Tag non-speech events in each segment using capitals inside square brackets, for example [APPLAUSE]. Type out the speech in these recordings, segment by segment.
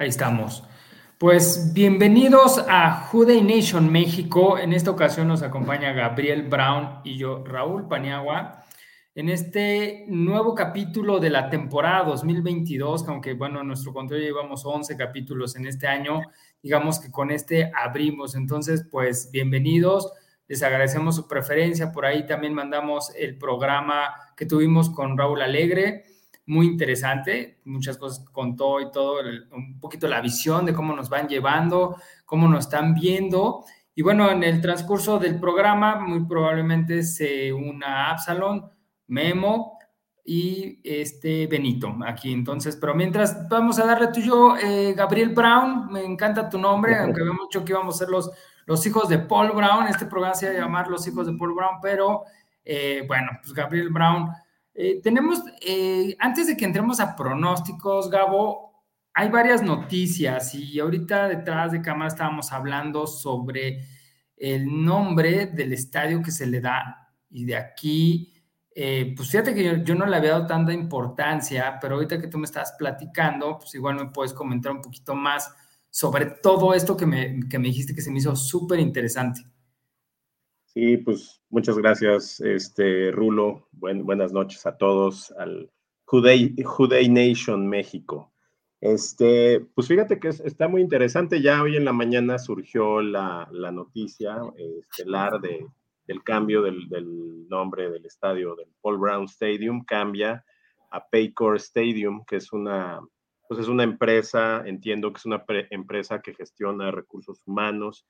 Ahí estamos. Pues bienvenidos a Juday Nation México. En esta ocasión nos acompaña Gabriel Brown y yo, Raúl Paniagua, en este nuevo capítulo de la temporada 2022, aunque bueno, en nuestro control llevamos 11 capítulos en este año, digamos que con este abrimos. Entonces, pues bienvenidos, les agradecemos su preferencia. Por ahí también mandamos el programa que tuvimos con Raúl Alegre muy interesante, muchas cosas contó y todo, un poquito la visión de cómo nos van llevando, cómo nos están viendo. Y bueno, en el transcurso del programa, muy probablemente se una Absalon, Memo y este Benito aquí. Entonces, pero mientras vamos a darle tú y yo, eh, Gabriel Brown, me encanta tu nombre, aunque habíamos dicho que íbamos a ser los, los hijos de Paul Brown, este programa se va a llamar Los hijos de Paul Brown, pero eh, bueno, pues Gabriel Brown eh, tenemos, eh, antes de que entremos a pronósticos, Gabo, hay varias noticias y ahorita detrás de cámara estábamos hablando sobre el nombre del estadio que se le da y de aquí, eh, pues fíjate que yo, no le había dado tanta importancia, pero ahorita que tú me estás platicando, pues igual me puedes comentar un poquito más sobre todo esto que me, que me dijiste que se me hizo súper interesante. Sí, pues muchas gracias, este Rulo. buenas noches a todos al Juday, Nation México. Este, pues fíjate que está muy interesante. Ya hoy en la mañana surgió la, noticia estelar de, del cambio del, nombre del estadio del Paul Brown Stadium. Cambia a Paycor Stadium, que es una, pues es una empresa, entiendo que es una empresa que gestiona recursos humanos,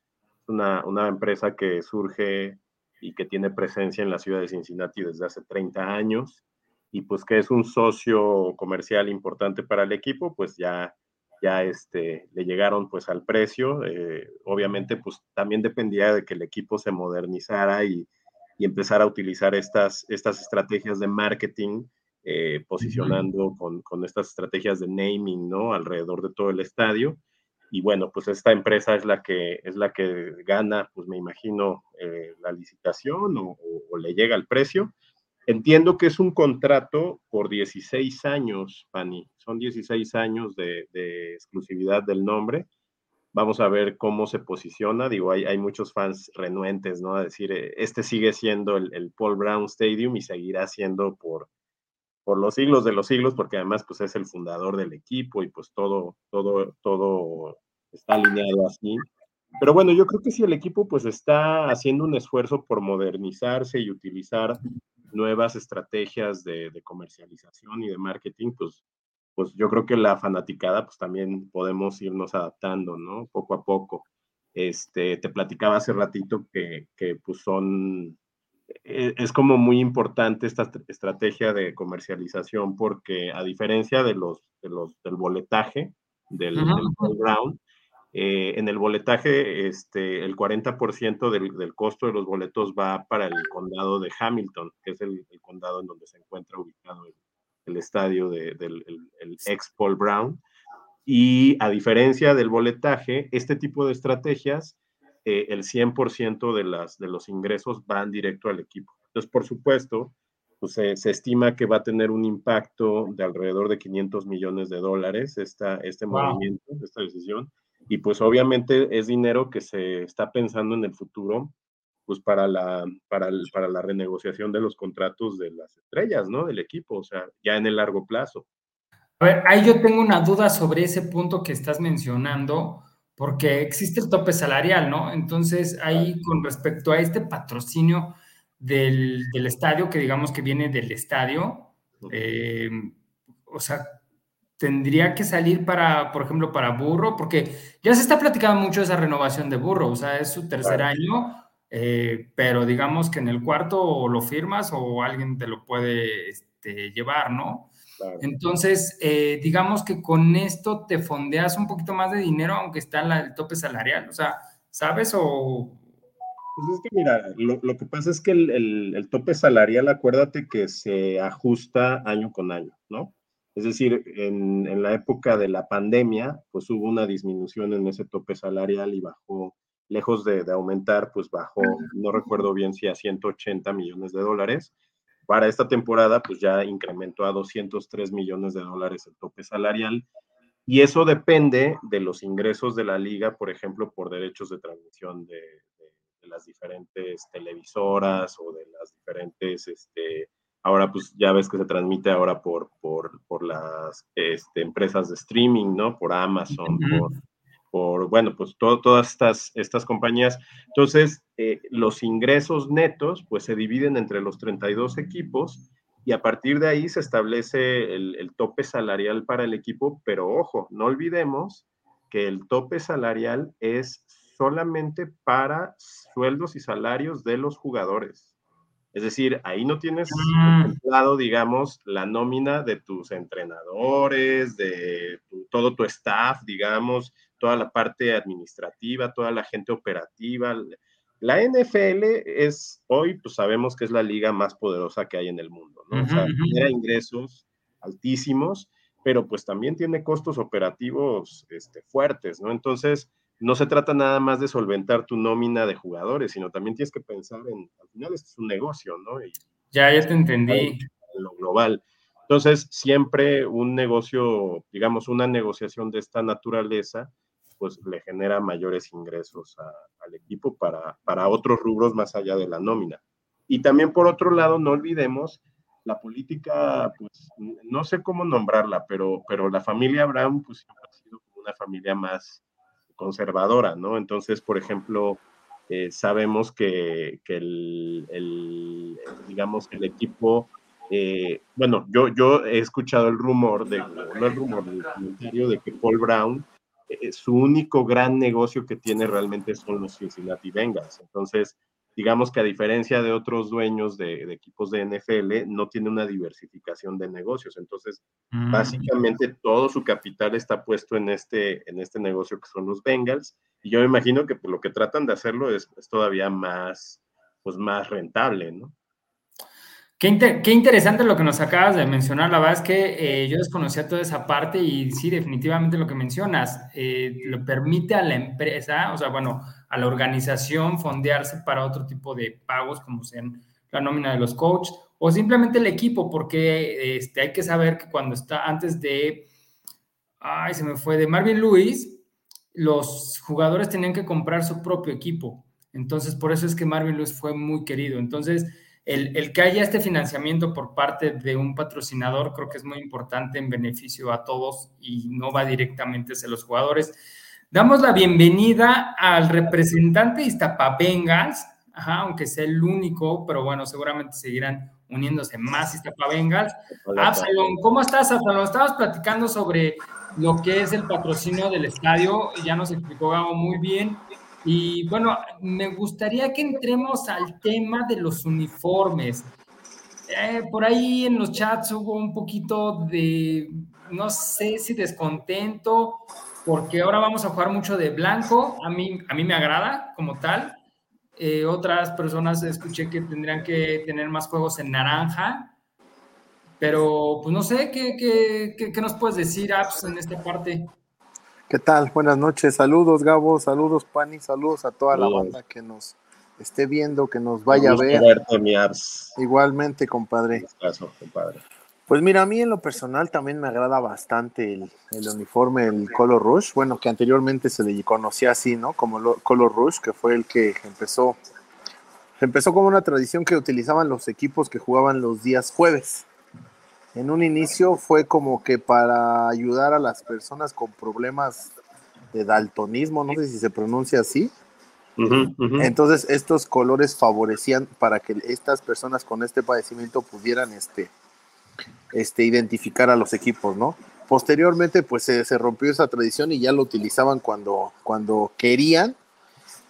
una, una empresa que surge y que tiene presencia en la ciudad de Cincinnati desde hace 30 años y pues que es un socio comercial importante para el equipo, pues ya, ya este, le llegaron pues al precio. Eh, obviamente pues también dependía de que el equipo se modernizara y, y empezara a utilizar estas, estas estrategias de marketing, eh, posicionando con, con, estas estrategias de naming, ¿no? Alrededor de todo el estadio y bueno, pues esta empresa es la que, es la que gana, pues me imagino, eh, la licitación o, le llega el precio. Entiendo que es un contrato por 16 años, Pani. Son 16 años de, exclusividad del nombre. Vamos a ver cómo se posiciona. Digo, hay, hay muchos fans renuentes, ¿no? A decir, eh, este sigue siendo el, el Paul Brown Stadium y seguirá siendo por, por los siglos de los siglos, porque además pues es el fundador del equipo y pues todo, todo, todo está alineado así. Pero bueno, yo creo que si el equipo pues está haciendo un esfuerzo por modernizarse y utilizar nuevas estrategias de, comercialización y de marketing, pues, pues yo creo que la fanaticada pues también podemos irnos adaptando, ¿no? Poco a poco. Este, te platicaba hace ratito que, que pues son es como muy importante esta estrategia de comercialización porque a diferencia de los, los del boletaje, del, ground, eh, en el boletaje este, el 40% del, del, costo de los boletos va para el condado de Hamilton, que es el, condado en donde se encuentra ubicado el, estadio del ex Paul Brown. Y a diferencia del boletaje, este tipo de estrategias eh, el 100% de, las, de los ingresos van directo al equipo. Entonces, por supuesto, pues, se estima que va a tener un impacto de alrededor de 500 millones de dólares esta, este movimiento, esta decisión. Y pues obviamente es dinero que se está pensando en el futuro, pues para la, para, para la renegociación de los contratos de las estrellas, ¿no? Del equipo, o sea, ya en el largo plazo. A ver, ahí yo tengo una duda sobre ese punto que estás mencionando porque existe el tope salarial, ¿no? Entonces, ahí con respecto a este patrocinio del, estadio, que digamos que viene del estadio, eh, o sea, tendría que salir para, por ejemplo, para Burro, porque ya se está platicando mucho esa renovación de Burro, o sea, es su tercer año, eh, pero digamos que en el cuarto lo firmas o alguien te lo puede este, llevar, ¿no? Entonces, eh, digamos que con esto te fondeas un poquito más de dinero, aunque está el tope salarial. O sea, ¿sabes? O. Pues es que mira, lo, que pasa es que el, tope salarial, acuérdate que se ajusta año con año, ¿no? Es decir, en, la época de la pandemia, pues hubo una disminución en ese tope salarial y bajó, lejos de, de aumentar, pues bajó, no recuerdo bien si a 180 millones de dólares para esta temporada, pues ya incrementó a 203 millones de dólares el tope salarial. Y eso depende de los ingresos de la liga, por ejemplo, por derechos de transmisión de, las diferentes televisoras o de las diferentes, este, ahora pues ya ves que se transmite ahora por, por, por las este, empresas de streaming, ¿no? Por Amazon, por, por, bueno, pues todas estas, estas compañías. Entonces, eh, los ingresos netos, pues se dividen entre los 32 equipos y a partir de ahí se establece el, tope salarial para el equipo, pero ojo, no olvidemos que el tope salarial es solamente para sueldos y salarios de los jugadores. Es decir, ahí no tienes ah. contemplado, digamos, la nómina de tus entrenadores, de todo tu staff, digamos, toda la parte administrativa, toda la gente operativa, la NFL es, hoy pues sabemos que es la liga más poderosa que hay en el mundo, ¿no? o sea, tiene ingresos altísimos, pero pues también tiene costos operativos este, fuertes, ¿no? Entonces, no se trata nada más de solventar tu nómina de jugadores, sino también tienes que pensar en, al final esto es un negocio, ¿no? ya, ya te entendí. En lo global. Entonces, siempre un negocio, digamos, una negociación de esta naturaleza, pues le genera mayores ingresos al equipo para, para otros rubros más allá de la nómina. Y también por otro lado, no olvidemos la política, pues no sé cómo nombrarla, pero, pero la familia Brown pues siempre ha sido una familia más conservadora, ¿no? Entonces, por ejemplo, eh, sabemos que, que el, el, digamos, el equipo, eh, bueno, yo, yo he escuchado el rumor, de, no el rumor, el comentario de que Paul Brown eh, su único gran negocio que tiene realmente son los Cincinnati Bengals. Entonces, digamos que a diferencia de otros dueños de, equipos de NFL, no tiene una diversificación de negocios. Entonces, mm. básicamente todo su capital está puesto en este, en este negocio que son los Bengals. Y yo me imagino que por lo que tratan de hacerlo es, es todavía más, pues más rentable, ¿no? Qué, interesante lo que nos acabas de mencionar. La verdad es que eh, yo desconocía toda esa parte y sí, definitivamente lo que mencionas, eh, lo permite a la empresa, o sea, bueno, a la organización fondearse para otro tipo de pagos, como sean la nómina de los coaches o simplemente el equipo, porque este, hay que saber que cuando está antes de, ay, se me fue, de Marvin Lewis, los jugadores tenían que comprar su propio equipo. Entonces, por eso es que Marvin Lewis fue muy querido. Entonces, el, que haya este financiamiento por parte de un patrocinador creo que es muy importante en beneficio a todos y no va directamente hacia los jugadores. Damos la bienvenida al representante de Iztapa Bengals, aunque sea el único, pero bueno, seguramente seguirán uniéndose más Iztapa Bengals. Absalom, ¿cómo estás, Absalom? Estabas platicando sobre lo que es el patrocinio del estadio, ya nos explicó Gabo muy bien. Y bueno, me gustaría que entremos al tema de los uniformes. Eh, por ahí en los chats hubo un poquito de, no sé si descontento, porque ahora vamos a jugar mucho de blanco. A mí, a mí me agrada como tal. Eh, otras personas escuché que tendrían que tener más juegos en naranja. Pero, pues no sé, ¿qué, qué, qué, nos puedes decir, Apps, en esta parte? ¿Qué tal? Buenas noches. Saludos, Gabo. Saludos, Pani. Saludos a toda la banda que nos esté viendo, que nos vaya a ver. Igualmente, compadre. compadre. Pues mira, a mí en lo personal también me agrada bastante el, uniforme, el Color Rush. Bueno, que anteriormente se le conocía así, ¿no? Como Color Rush, que fue el que empezó. Empezó como una tradición que utilizaban los equipos que jugaban los días jueves en un inicio fue como que para ayudar a las personas con problemas de daltonismo, no sé si se pronuncia así. Entonces estos colores favorecían para que estas personas con este padecimiento pudieran este, este, identificar a los equipos, ¿no? Posteriormente pues se, se rompió esa tradición y ya lo utilizaban cuando, cuando querían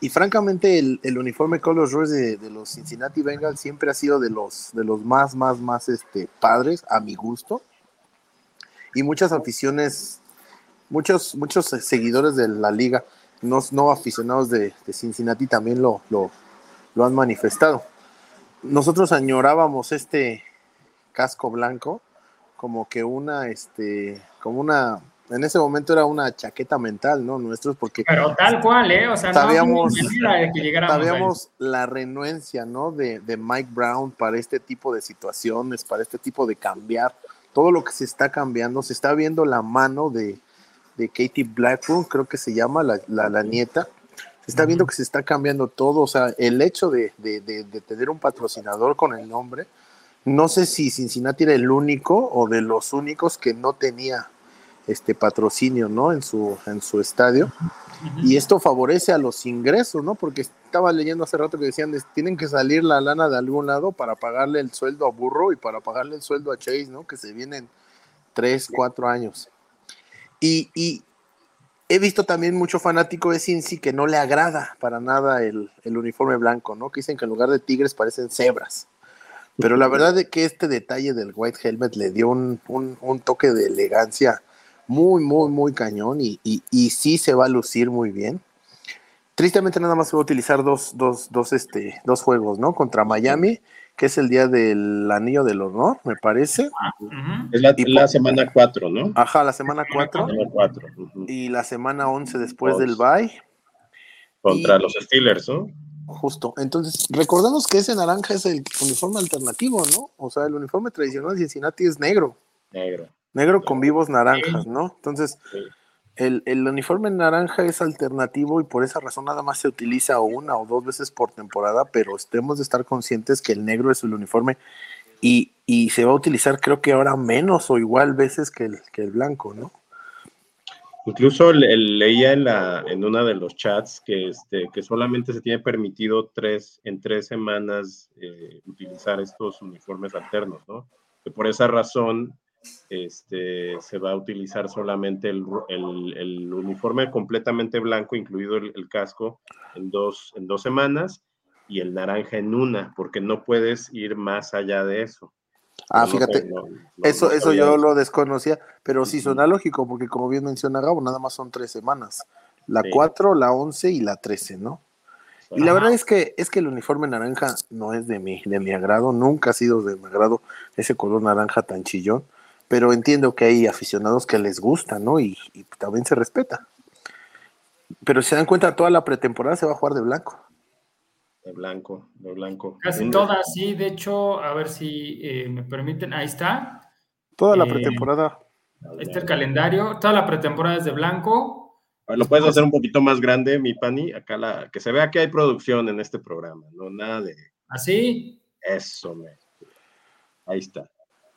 y francamente, el, el uniforme Colors Rush de, de, los Cincinnati Bengals siempre ha sido de los, de los más, más, más este, padres, a mi gusto. Y muchas aficiones, muchos, muchos seguidores de la liga, no, no aficionados de, de Cincinnati, también lo, lo, lo han manifestado. Nosotros añorábamos este casco blanco como que una, este, como una en ese momento era una chaqueta mental, ¿no? Nuestros, porque. Pero tal cual, ¿eh? O sea, sabíamos, no sabíamos la renuencia, ¿no? De, de, Mike Brown para este tipo de situaciones, para este tipo de cambiar. Todo lo que se está cambiando, se está viendo la mano de, de Katie Blackburn, creo que se llama la, la, nieta. Se está viendo que se está cambiando todo, o sea, el hecho de, de, de, tener un patrocinador con el nombre, no sé si Cincinnati era el único o de los únicos que no tenía este patrocinio, ¿no? En su, en su estadio. Y esto favorece a los ingresos, ¿no? Porque estaba leyendo hace rato que decían, tienen que salir la lana de algún lado para pagarle el sueldo a Burro y para pagarle el sueldo a Chase, ¿no? Que se vienen tres, cuatro años. Y, y he visto también mucho fanático de Cincy que no le agrada para nada el, el, uniforme blanco, ¿no? Que dicen que en lugar de tigres parecen cebras. Pero la verdad es que este detalle del White Helmet le dio un, un, un toque de elegancia muy, muy, muy cañón y, y, sí se va a lucir muy bien. Tristemente nada más se va a utilizar dos, dos, dos, este, dos juegos, ¿no? Contra Miami, que es el día del Anillo del Honor, me parece. Es la, semana 4, ¿no? Ajá, la semana 4. Y la semana 11 después del bye. Contra los Steelers, ¿no? Justo. Entonces, recordemos que ese naranja es el uniforme alternativo, ¿no? O sea, el uniforme tradicional de Cincinnati es negro. Negro. Negro con vivos naranjas, ¿no? Entonces, el, el, uniforme naranja es alternativo y por esa razón nada más se utiliza una o dos veces por temporada, pero tenemos de estar conscientes que el negro es el uniforme y, y se va a utilizar creo que ahora menos o igual veces que el, que el blanco, ¿no? Incluso leía en, la, en una de los chats que, este, que solamente se tiene permitido tres, en tres semanas eh, utilizar estos uniformes alternos, ¿no? Que por esa razón este, se va a utilizar solamente el, uniforme completamente blanco, incluido el, casco, en dos, en dos semanas y el naranja en una, porque no puedes ir más allá de eso. Ah, fíjate, eso, eso yo lo desconocía, pero sí suena lógico, porque como bien menciona Gabo, nada más son tres semanas, la 4, la 11 y la 13, ¿no? Y la verdad es que es que el uniforme naranja no es de mi, de mi agrado, nunca ha sido de mi agrado ese color naranja tan chillón pero entiendo que hay aficionados que les gusta, ¿no? Y, también se respeta. Pero si se dan cuenta, toda la pretemporada se va a jugar de blanco. De blanco, de blanco. Casi todas, sí. De hecho, a ver si eh, me permiten, ahí está. Toda la eh, pretemporada. Ahí está el calendario. Toda la pretemporada es de blanco. Lo puedes hacer un poquito más grande, mi pani. Acá la, que se vea que hay producción en este programa, no nada de. ¿Así? ¿Ah, Eso, me. Ahí está.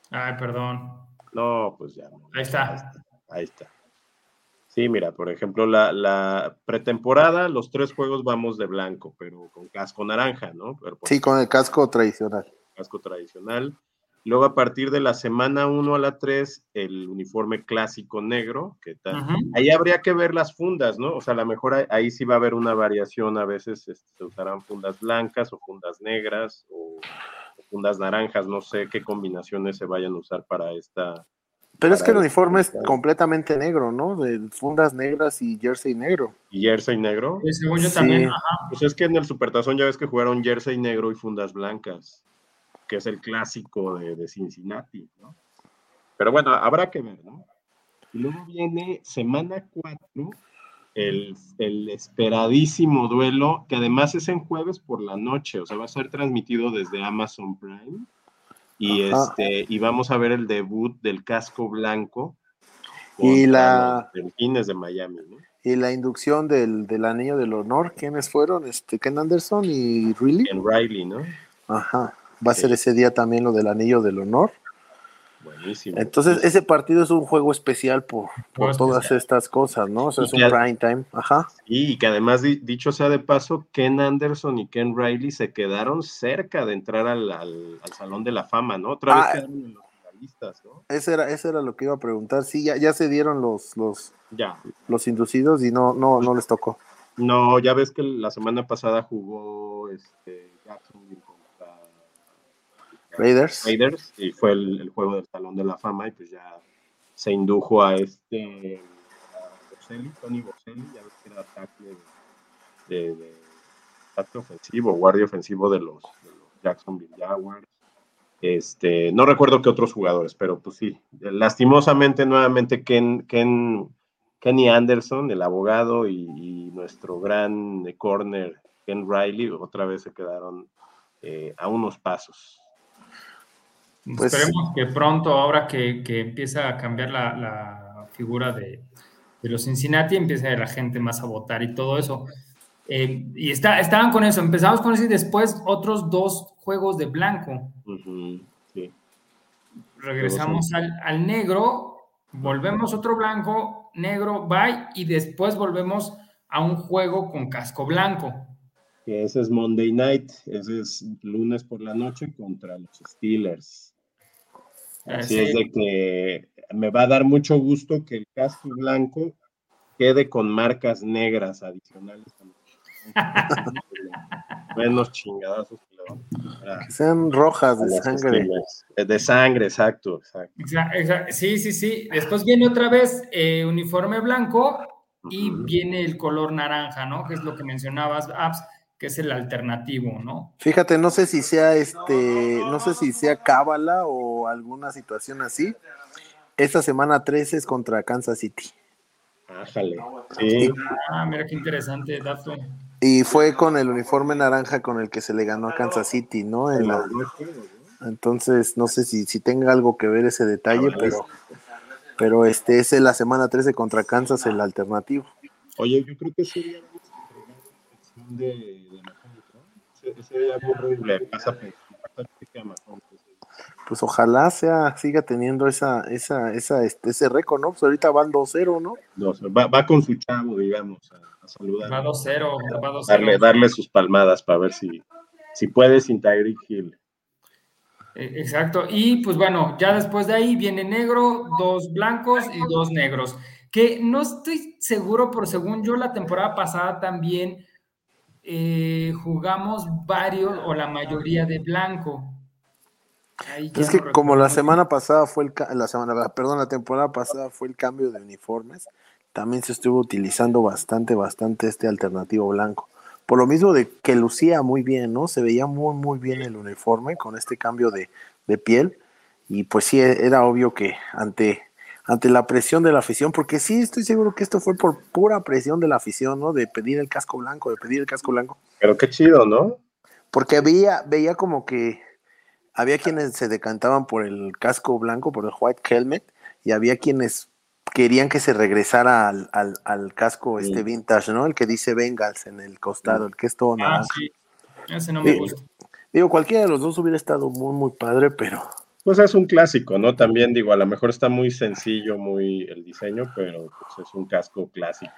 Ay, perdón. No, pues ya. Ahí está. Ahí está. Sí, mira, por ejemplo, la, pretemporada, los tres juegos vamos de blanco, pero con casco naranja, ¿no? sí, con el casco tradicional. Casco tradicional. Luego, a partir de la semana 1 a la 3, el uniforme clásico negro, que tal. Ahí habría que ver las fundas, ¿no? O sea, a lo mejor ahí, sí va a haber una variación, a veces este, se usarán fundas blancas o fundas negras o fundas naranjas, no sé qué combinaciones se vayan a usar para esta. Pero es que el uniforme es completamente negro, ¿no? De fundas negras y jersey negro. ¿Y jersey negro? Sí, según yo también. Pues es que en el Supertazón ya ves que jugaron jersey negro y fundas blancas, que es el clásico de, de Cincinnati, ¿no? Pero bueno, habrá que ver, ¿no? Y luego viene semana 4, el, esperadísimo duelo, que además es en jueves por la noche, o sea, va a ser transmitido desde Amazon Prime. Y, este, y vamos a ver el debut del casco blanco. Y la. Delfines de Miami, Y la inducción del, del, anillo del honor, ¿quiénes fueron? Este, Ken Anderson y Riley. Ken Riley, ¿no? Ajá. Va a ser ese día también lo del anillo del honor. Entonces, ese partido es un juego especial por, todas estas cosas, ¿no? O sea, es un prime time. Ajá. Y que además, dicho sea de paso, Ken Anderson y Ken Riley se quedaron cerca de entrar al, Salón de la Fama, ¿no? Otra vez ah, quedaron en los finalistas, ¿no? Ese era, ese era lo que iba a preguntar. Sí, ya, ya se dieron los, los, ya. los inducidos y no, no, no les tocó. No, ya ves que la semana pasada jugó este Jacksonville Raiders. Y fue el, juego del Salón de la Fama, y pues ya se indujo a este Tony Boselli, ya ves que era ataque de, de, ataque ofensivo, guardia ofensivo de los, Jacksonville Jaguars. Este, no recuerdo qué otros jugadores, pero pues sí, lastimosamente nuevamente Ken, Ken, Kenny Anderson, el abogado, y, nuestro gran corner Ken Riley, otra vez se quedaron eh, a unos pasos. Pues, Esperemos que pronto, ahora que, que empieza a cambiar la, figura de, de los Cincinnati, empieza la gente más a votar y todo eso. Eh, y está, estaban con eso, empezamos con eso y después otros dos juegos de blanco. Regresamos al, al, negro, volvemos otro blanco, negro, bye, y después volvemos a un juego con casco blanco. Ese es Monday night, ese es lunes por la noche contra los Steelers. Así es de que me va a dar mucho gusto que el casco blanco quede con marcas negras adicionales. Menos [LAUGHS] chingadazos que sean rojas de sangre. Eh, de sangre, exacto, Sí, sí, sí. Después viene otra vez eh, uniforme blanco y viene el color naranja, ¿no? Que es lo que mencionabas, Abs, que es el alternativo, ¿no? Fíjate, no sé si sea este, no sé si sea cábala o alguna situación así. Esta semana 13 es contra Kansas City. Ájale. Sí. Ah, mira qué interesante dato. Y fue con el uniforme naranja con el que se le ganó a Kansas City, ¿no? Entonces, no sé si, si tenga algo que ver ese detalle, pero, pero este es la semana 13 contra Kansas, el alternativo. Oye, yo creo que sería de, de Ese sería horrible. Pasa, pues ojalá sea, siga teniendo esa, esa, esa, este, ese récord, ¿no? Pues ahorita van 2-0, ¿no? va, va, con su chavo, digamos, a, saludar. Va 2-0, va 2-0. Darle, darle sus palmadas para ver si, si puede sin Tyreek Hill. Eh, exacto, y pues bueno, ya después de ahí viene negro, dos blancos y dos negros. Que no estoy seguro, pero según yo, la temporada pasada también eh, jugamos varios o la mayoría de blanco es que como la semana pasada fue el la semana, perdón, la temporada pasada fue el cambio de uniformes, también se estuvo utilizando bastante, bastante este alternativo blanco. Por lo mismo de que lucía muy bien, ¿no? Se veía muy, muy bien el uniforme con este cambio de, piel. Y pues sí, era obvio que ante, ante la presión de la afición, porque sí estoy seguro que esto fue por pura presión de la afición, ¿no? De pedir el casco blanco, de pedir el casco blanco. Pero qué chido, ¿no? Porque veía, veía como que había quienes se decantaban por el casco blanco, por el white helmet, y había quienes querían que se regresara al, al, casco este vintage, ¿no? El que dice Bengals en el costado, el que es todo Ah, sí. Ese no me gusta. Digo, cualquiera de los dos hubiera estado muy, muy padre, pero... Pues es un clásico, ¿no? También digo, a lo mejor está muy sencillo, muy el diseño, pero pues es un casco clásico.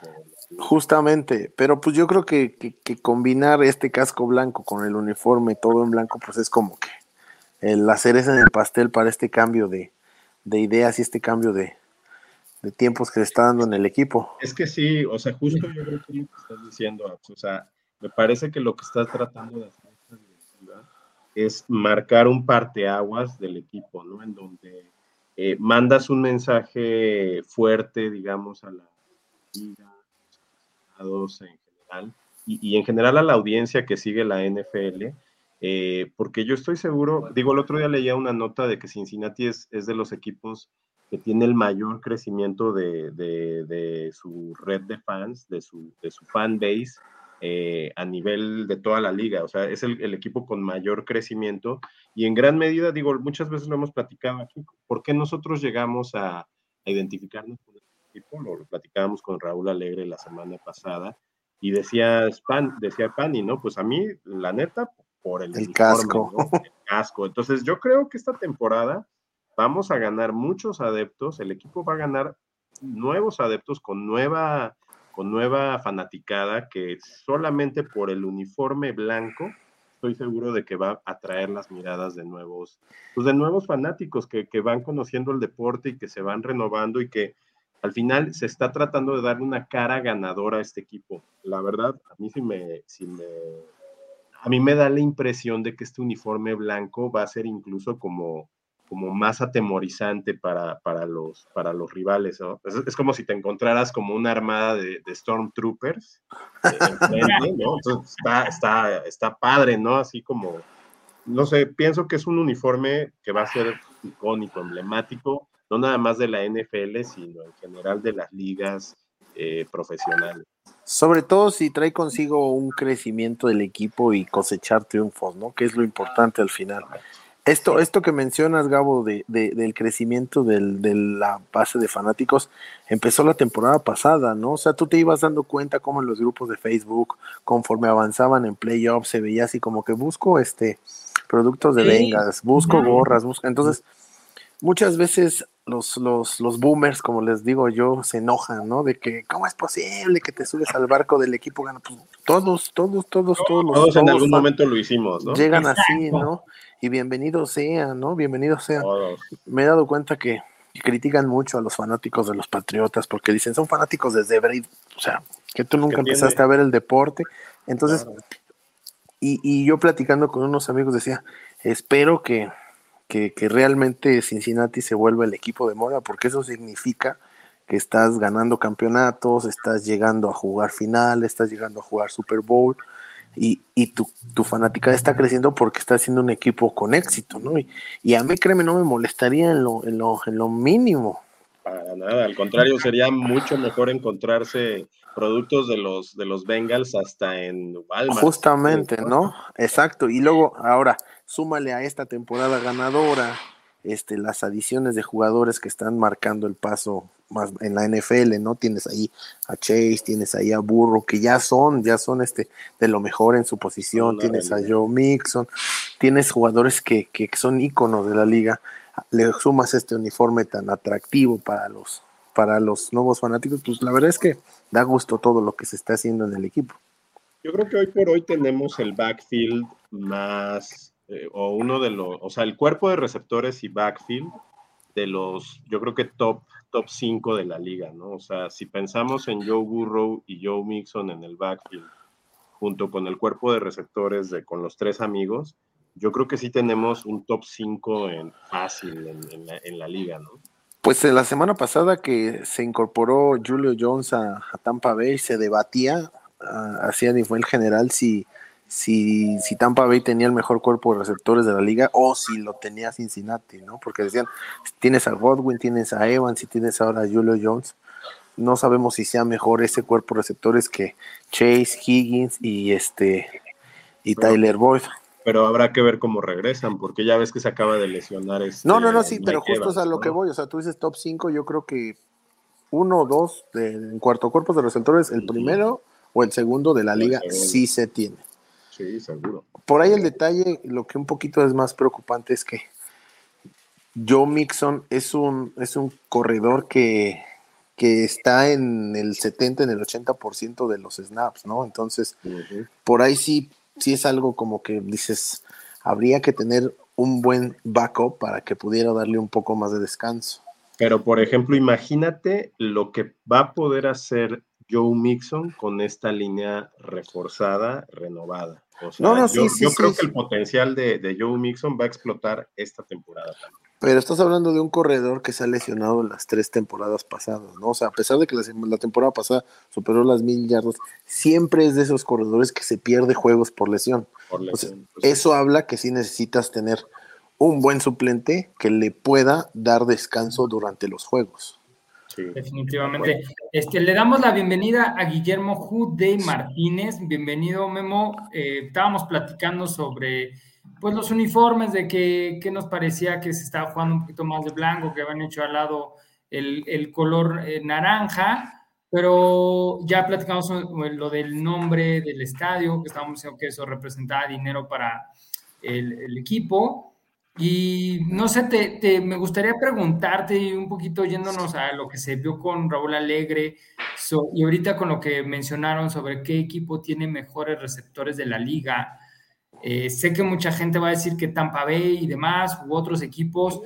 Justamente, pero pues yo creo que, que, que combinar este casco blanco con el uniforme todo en blanco, pues es como que el, la cereza en el pastel para este cambio de, ideas y este cambio de, tiempos que se está dando en el equipo. Es que sí, o sea, justo yo creo que lo que estás diciendo, o sea, me parece que lo que estás tratando de hacer esta directiva es marcar un parteaguas del equipo, ¿no? En donde eh, mandas un mensaje fuerte, digamos, a la los en general, y, y en general a la audiencia que sigue la NFL, eh, porque yo estoy seguro, digo, el otro día leía una nota de que Cincinnati es, es de los equipos que tiene el mayor crecimiento de, de, su red de fans, de su, de su fan base eh, a nivel de toda la liga. O sea, es el, el, equipo con mayor crecimiento y en gran medida, digo, muchas veces lo hemos platicado aquí, ¿por qué nosotros llegamos a, a identificarnos con este equipo? Lo platicábamos con Raúl Alegre la semana pasada y decía, Span, decía Pani, ¿no? Pues a mí, la neta, por el, casco. El casco. Entonces yo creo que esta temporada vamos a ganar muchos adeptos, el equipo va a ganar nuevos adeptos con nueva, con nueva fanaticada que solamente por el uniforme blanco estoy seguro de que va a atraer las miradas de nuevos, pues de nuevos fanáticos que, que van conociendo el deporte y que se van renovando y que al final se está tratando de darle una cara ganadora a este equipo. La verdad, a mí sí me, sí me a mí me da la impresión de que este uniforme blanco va a ser incluso como, como más atemorizante para, para, los, para los rivales. ¿no? Es, como si te encontraras como una armada de, Stormtroopers. Eh, [LAUGHS] ¿no? Entonces está, está, está padre, ¿no? Así como, no sé, pienso que es un uniforme que va a ser icónico, emblemático, no nada más de la NFL, sino en general de las ligas eh, profesionales. Sobre todo si trae consigo un crecimiento del equipo y cosechar triunfos, ¿no? Que es lo importante al final. Esto, esto que mencionas, Gabo, de, del crecimiento del, de la base de fanáticos, empezó la temporada pasada, ¿no? O sea, tú te ibas dando cuenta cómo en los grupos de Facebook, conforme avanzaban en playoffs, se veía así como que busco este productos de vengas, busco gorras, busco. Entonces, muchas veces los, los, los boomers, como les digo yo, se enojan, ¿no? De que, ¿cómo es posible que te subes al barco del equipo? Pues, todos, todos, todos, todos. Todos, en algún momento lo hicimos, ¿no? Llegan así, ¿no? Y bienvenidos sean, ¿no? Bienvenidos sean. Me he dado cuenta que, critican mucho a los fanáticos de los Patriotas porque dicen, son fanáticos desde Brady, o sea, que tú nunca empezaste a ver el deporte. Entonces, y, y yo platicando con unos amigos decía, espero que que, realmente Cincinnati se vuelva el equipo de moda, porque eso significa que estás ganando campeonatos, estás llegando a jugar final, estás llegando a jugar Super Bowl y, y tu, tu fanática está creciendo porque está siendo un equipo con éxito, ¿no? Y, a mí, créeme, no me molestaría en lo, en lo, en lo mínimo. Para nada, al contrario, sería mucho mejor encontrarse productos de los de los Bengals hasta en Walmart. Justamente, ¿no? Exacto. Y luego, ahora, súmale a esta temporada ganadora este, las adiciones de jugadores que están marcando el paso más en la NFL, ¿no? Tienes ahí a Chase, tienes ahí a Burro, que ya son, ya son este, de lo mejor en su posición, tienes a Joe Mixon, tienes jugadores que, que son íconos de la liga, le sumas este uniforme tan atractivo para los, para los nuevos fanáticos, pues la verdad es que da gusto todo lo que se está haciendo en el equipo. Yo creo que hoy por hoy tenemos el backfield más eh, o uno de los, o sea, el cuerpo de receptores y backfield de los, yo creo que top, top 5 de la liga, ¿no? O sea, si pensamos en Joe Burrow y Joe Mixon en el backfield, junto con el cuerpo de receptores de con los tres amigos, yo creo que sí tenemos un top 5 en, fácil en, la, liga, ¿no? Pues la semana pasada que se incorporó Julio Jones a, Tampa Bay, se debatía hacia a nivel general si si, si Tampa Bay tenía el mejor cuerpo de receptores de la liga o si lo tenía Cincinnati, ¿no? Porque decían, tienes a Godwin, tienes a Evans y tienes ahora a Julio Jones. No sabemos si sea mejor ese cuerpo de receptores que Chase, Higgins y este y Tyler Boyd. Pero habrá que ver cómo regresan, porque ya ves que se acaba de lesionar este No, no, no, sí, pero justo es a lo que voy. O sea, tú dices top 5, yo creo que uno o dos en cuarto cuerpo de receptores, el primero o el segundo de la liga sí se tiene. Sí, seguro. Por ahí el detalle, lo que un poquito es más preocupante es que Joe Mixon es un, es un corredor que, que está en el 70, en el 80% de los snaps, ¿no? Entonces, por ahí sí, sí es algo como que dices, habría que tener un buen backup para que pudiera darle un poco más de descanso. Pero, por ejemplo, imagínate lo que va a poder hacer Joe Mixon con esta línea reforzada, renovada. no, no, yo, sí, yo creo que el potencial de, Joe Mixon va a explotar esta temporada también. Pero estás hablando de un corredor que se ha lesionado en las tres temporadas pasadas, ¿no? O sea, a pesar de que la, temporada pasada superó las mil yardas, siempre es de esos corredores que se pierde juegos por lesión. Pues eso habla que sí necesitas tener un buen suplente que le pueda dar descanso durante los juegos. Definitivamente. Este, le damos la bienvenida a Guillermo Jude Martínez. Bienvenido, Memo. Eh, estábamos platicando sobre pues, los uniformes, de que, nos parecía que se estaba jugando un poquito más de blanco, que habían hecho al lado el, color eh, naranja, pero ya platicamos lo del nombre del estadio, que estábamos diciendo que eso representaba dinero para el, el equipo. Y no sé, te, me gustaría preguntarte un poquito yéndonos a lo que se vio con Raúl Alegre y ahorita con lo que mencionaron sobre qué equipo tiene mejores receptores de la liga. Eh, sé que mucha gente va a decir que Tampa Bay y demás, u otros equipos,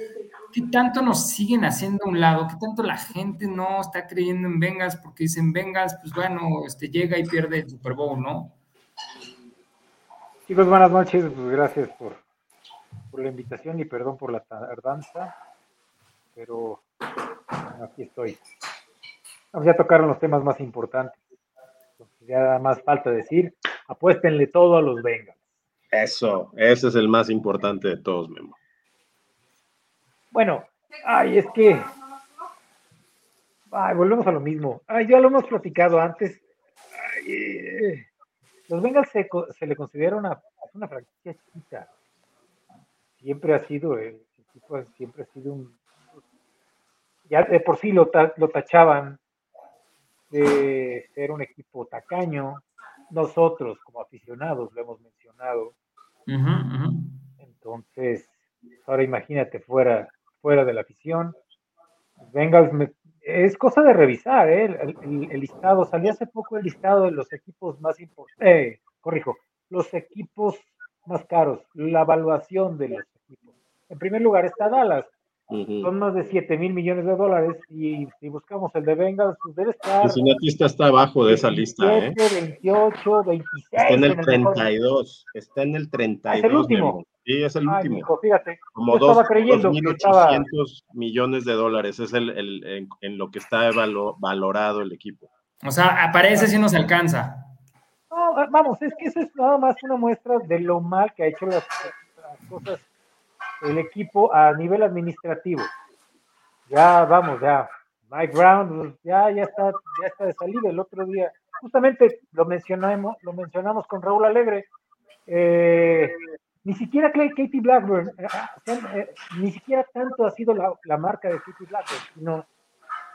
¿qué tanto nos siguen haciendo a un lado? ¿Qué tanto la gente no está creyendo en Vengas? Porque dicen Vengas, pues bueno, este, llega y pierde el Super Bowl, ¿no? Chicos, buenas noches, pues gracias por por la invitación y perdón por la tardanza, pero aquí estoy. ya tocaron los temas más importantes. ya más falta decir, apuéstenle todo a los Bengals. Eso, ese es el más importante de todos, Memo. Bueno, ay, es que ay, volvemos a lo mismo. Ay, ya lo hemos platicado antes. Eh, los Bengals se, le considera una, una franquicia chiquita siempre ha sido, el siempre ha sido un, ya de por sí lo, lo tachaban de ser un equipo tacaño, nosotros como aficionados lo hemos mencionado. Entonces, ahora imagínate fuera, fuera de la afición. Bengals es cosa de revisar, ¿eh? el, listado, salió hace poco el listado de los equipos más importantes, eh, corrijo, los equipos más caros, la evaluación de los equipos. En primer lugar está Dallas, son más de 7 mil millones de dólares y si buscamos el de Bengals, pues debe estar. Cincinnati está abajo de esa lista. ¿eh? 28, 26. Está en el 32. está en el 32. Es el último. Sí, es el último. fíjate. Como dos, creyendo 2.800 millones de dólares es el, el en, lo que está valorado el equipo. O sea, aparece si nos alcanza. No, vamos, es que eso es nada más una muestra de lo mal que ha hecho las cosas el equipo a nivel administrativo. Ya vamos, ya. Mike Brown pues, ya, ya está, ya está de salida. El otro día, justamente lo mencionamos, lo mencionamos con Raúl Alegre. Eh, ni siquiera Katie Blackburn, eh, eh, ni siquiera tanto ha sido la, marca de Katie Blackburn, sino,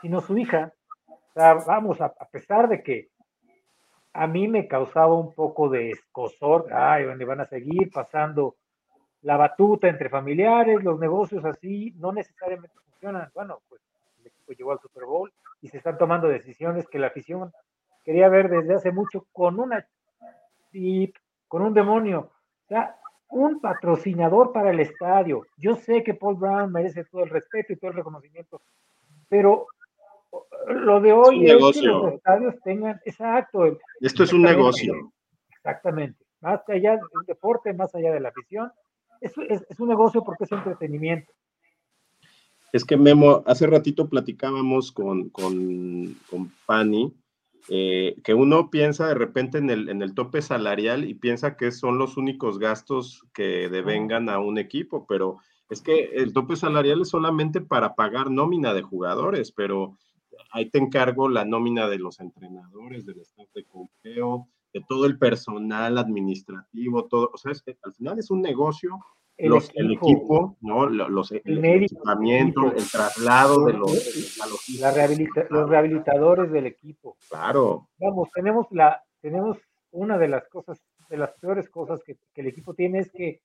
sino su hija. O sea, vamos, a, a, pesar de que a mí me causaba un poco de escosor, ay, van a seguir pasando la batuta entre familiares, los negocios así, no necesariamente funcionan. Bueno, pues el equipo llegó al Super Bowl y se están tomando decisiones que la afición quería ver desde hace mucho con una con un demonio. O sea, un patrocinador para el estadio. Yo sé que Paul Brown merece todo el respeto y todo el reconocimiento, pero lo de hoy es, que los estadios tengan, exacto. Esto es un negocio. Exactamente. Más allá del deporte, más allá de la afición, es, un negocio porque es entretenimiento. Es que Memo, hace ratito platicábamos con, con, con Pani, eh, que uno piensa de repente en el, en el tope salarial y piensa que son los únicos gastos que devengan a un equipo, pero es que el tope salarial es solamente para pagar nómina de jugadores, pero ahí te encargo la nómina de los entrenadores, del staff de de todo el personal administrativo, todo, o sea, al final es un negocio, el, los, equipo, el equipo, ¿no? Los, el, el, el equipamiento, el traslado de los, la los rehabilitadores del equipo. Claro. Vamos, tenemos la, tenemos una de las cosas, de las peores cosas que, que el equipo tiene es que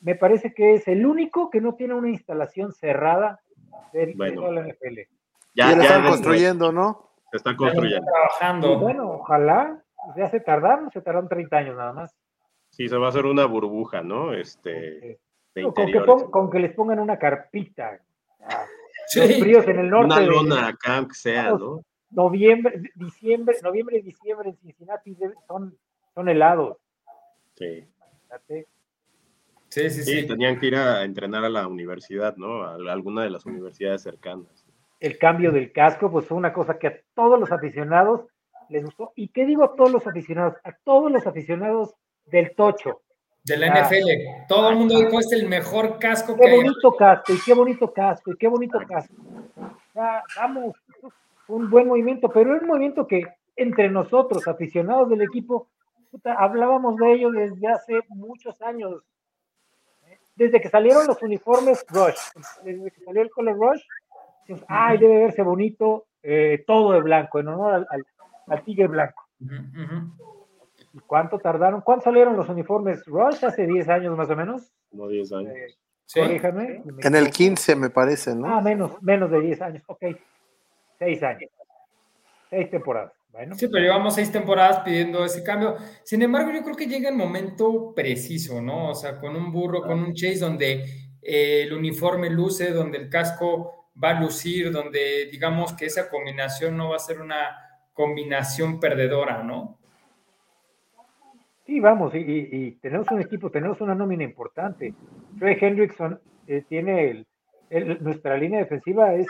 me parece que es el único que no tiene una instalación cerrada de, toda la NFL. Ya, ya, están construyendo, ¿no? Se están construyendo. Trabajando. bueno, ojalá, ya se tardaron, se tardaron 30 años nada más. Sí, se va a hacer una burbuja, ¿no? Este, con, que les pongan una carpita. [LAUGHS] Los fríos en el norte. Una lona acá, que sea, ¿no? Noviembre, diciembre, noviembre y diciembre en Cincinnati son, son helados. Sí. Sí, sí, sí. tenían que ir a entrenar a la universidad, ¿no? A alguna de las universidades cercanas. El cambio del casco, pues fue una cosa que a todos los aficionados les gustó. ¿Y qué digo a todos los aficionados? A todos los aficionados del Tocho. De la NFL. Todo el mundo dijo es el mejor casco qué que Qué bonito casco, y qué bonito casco, y qué bonito casco. vamos, un buen movimiento, pero es un movimiento que entre nosotros, aficionados del equipo, hablábamos de ello desde hace muchos años. Desde que salieron los uniformes Rush, desde que salió el Color Rush, ay, debe verse bonito, eh, todo de blanco, en honor al, al tigre blanco. ¿Y cuánto tardaron? ¿Cuánto salieron los uniformes Rush? Hace 10 años más o menos. Como 10 años. Eh, Corríjame. En el 15 me parece, ¿no? Ah, menos, menos de 10 años. Ok. 6 años. 6 temporadas. Bueno. Sí, pero llevamos 6 temporadas pidiendo ese cambio. Sin embargo, yo creo que llega el momento preciso, ¿no? O sea, con un burro, con un chase donde eh, el uniforme luce, donde el casco va a lucir, donde digamos que esa combinación no va a ser una combinación perdedora, ¿no? Sí, vamos, y, tenemos un equipo, tenemos una nómina importante. Trey Hendrickson eh, tiene nuestra línea defensiva es,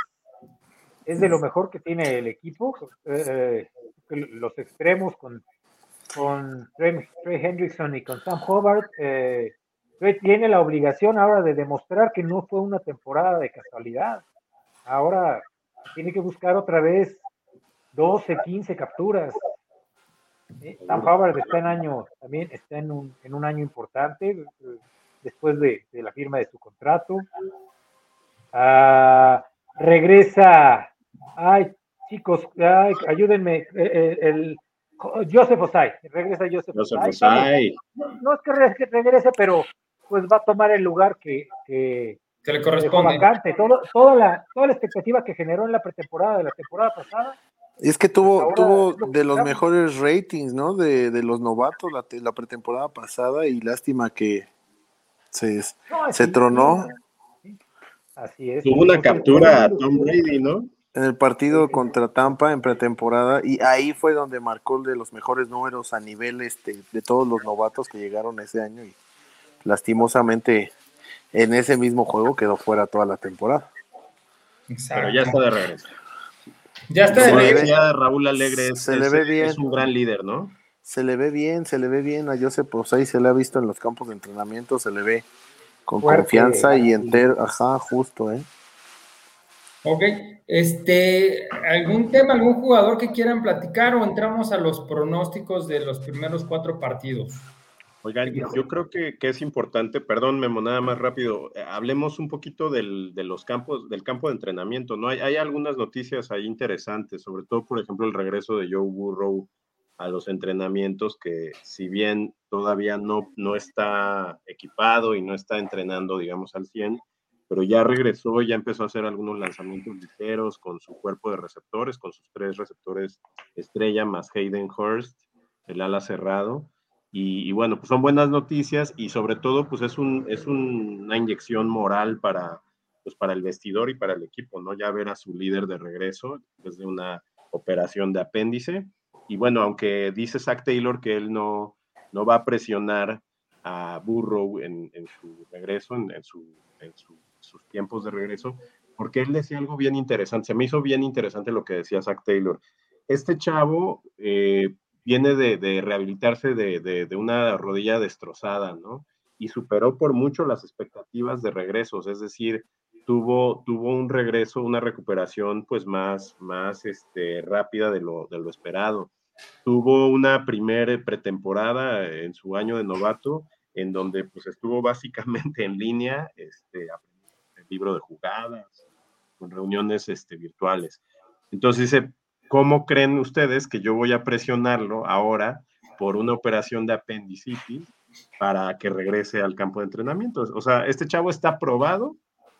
es de lo mejor que tiene el equipo. Eh, eh, los extremos con, con Trey, Hendrickson y con Sam Hobart. Trey tiene la obligación ahora de demostrar que no fue una temporada de casualidad. Ahora tiene que buscar otra vez 12, 15 capturas. Sam Howard está en año, también está en un, en un año importante. después de, la firma de su contrato. Ah, regresa, ay chicos, ayúdenme, eh, eh, el, Joseph Osai, regresa Joseph, Osai. No, es que regrese, pero pues va a tomar el lugar que, que, le corresponde. toda, la, toda la expectativa que generó en la pretemporada de la temporada pasada. Y es que tuvo, tuvo de los mejores ratings, ¿no? De, los novatos la, la, pretemporada pasada y lástima que se, se tronó. Así es. Tuvo una captura a Tom Brady, ¿no? En el partido contra Tampa en pretemporada y ahí fue donde marcó de los mejores números a nivel este, de todos los novatos que llegaron ese año y lastimosamente en ese mismo juego quedó fuera toda la temporada. Pero ya está de regreso. Ya está de regreso. Raúl Alegre es, se le ve bien. es un gran líder, ¿no? Se le ve bien, se le ve bien a Joseph Posey, se le ha visto en los campos de entrenamiento, se le ve con confianza y entero, ajá, justo, ¿eh? Ok, este, ¿algún tema, algún jugador que quieran platicar o entramos a los pronósticos de los primeros cuatro partidos? Oigan, yo creo que, es importante, perdón, Memo, nada más rápido, eh, hablemos un poquito del, de los campos, del campo de entrenamiento, ¿no? Hay, hay, algunas noticias ahí interesantes, sobre todo, por ejemplo, el regreso de Joe Burrow a los entrenamientos, que si bien todavía no, no está equipado y no está entrenando, digamos, al 100, pero ya regresó, ya empezó a hacer algunos lanzamientos ligeros con su cuerpo de receptores, con sus tres receptores estrella, más Hayden Hurst, el ala cerrado. Y, bueno, pues son buenas noticias y sobre todo, pues es, un, es una inyección moral para, pues para el vestidor y para el equipo, ¿no? Ya ver a su líder de regreso después de una operación de apéndice. Y bueno, aunque dice Zach Taylor que él no, no va a presionar a Burrow en, su regreso, en, en su sus tiempos de regreso, porque él decía algo bien interesante. Se me hizo bien interesante lo que decía Zach Taylor. Este chavo eh, viene de, rehabilitarse de, una rodilla destrozada, ¿no? Y superó por mucho las expectativas de regresos, es decir, tuvo, tuvo un regreso, una recuperación pues más, más este, rápida de lo, de lo esperado. Tuvo una primera pretemporada en su año de novato, en donde pues estuvo básicamente en línea, este, libro de jugadas, con reuniones este, virtuales. Entonces dice, ¿cómo creen ustedes que yo voy a presionarlo ahora por una operación de apendicitis para que regrese al campo de entrenamiento? O sea, este chavo está probado,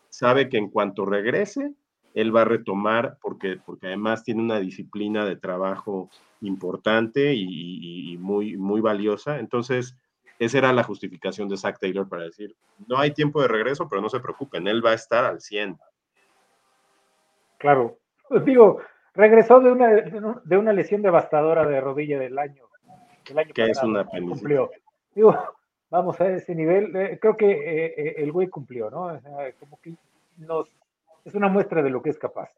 sabe que en cuanto regrese, él va a retomar, porque, porque además tiene una disciplina de trabajo importante y, muy, muy valiosa. Entonces, esa era la justificación de Zach Taylor para decir, no hay tiempo de regreso, pero no se preocupen, él va a estar al 100. Claro, digo, regresó de una, de una lesión devastadora de rodilla del año. Del año que es una cumplió. Digo, vamos a ese nivel, eh, creo que eh, eh, el güey cumplió, ¿no? como que nos, es una muestra de lo que es capaz.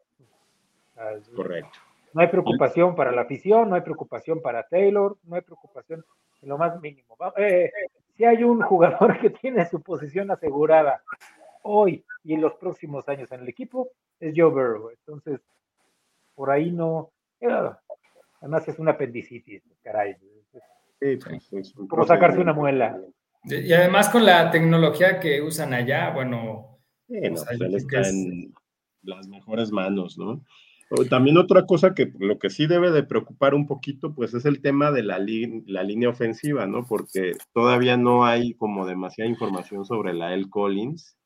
Correcto. No hay preocupación para la afición, no hay preocupación para Taylor, no hay preocupación en lo más mínimo. Eh, si hay un jugador que tiene su posición asegurada hoy y en los próximos años en el equipo, es Joe Burrow. Entonces, por ahí no. Eh, además, es una apendicitis, caray. Sí, pues, como sacarse una muela. Y además, con la tecnología que usan allá, bueno. Él está en las mejores manos, ¿no? También otra cosa que lo que sí debe de preocupar un poquito, pues es el tema de la, la línea ofensiva, ¿no? Porque todavía no hay como demasiada información sobre la L. Collins.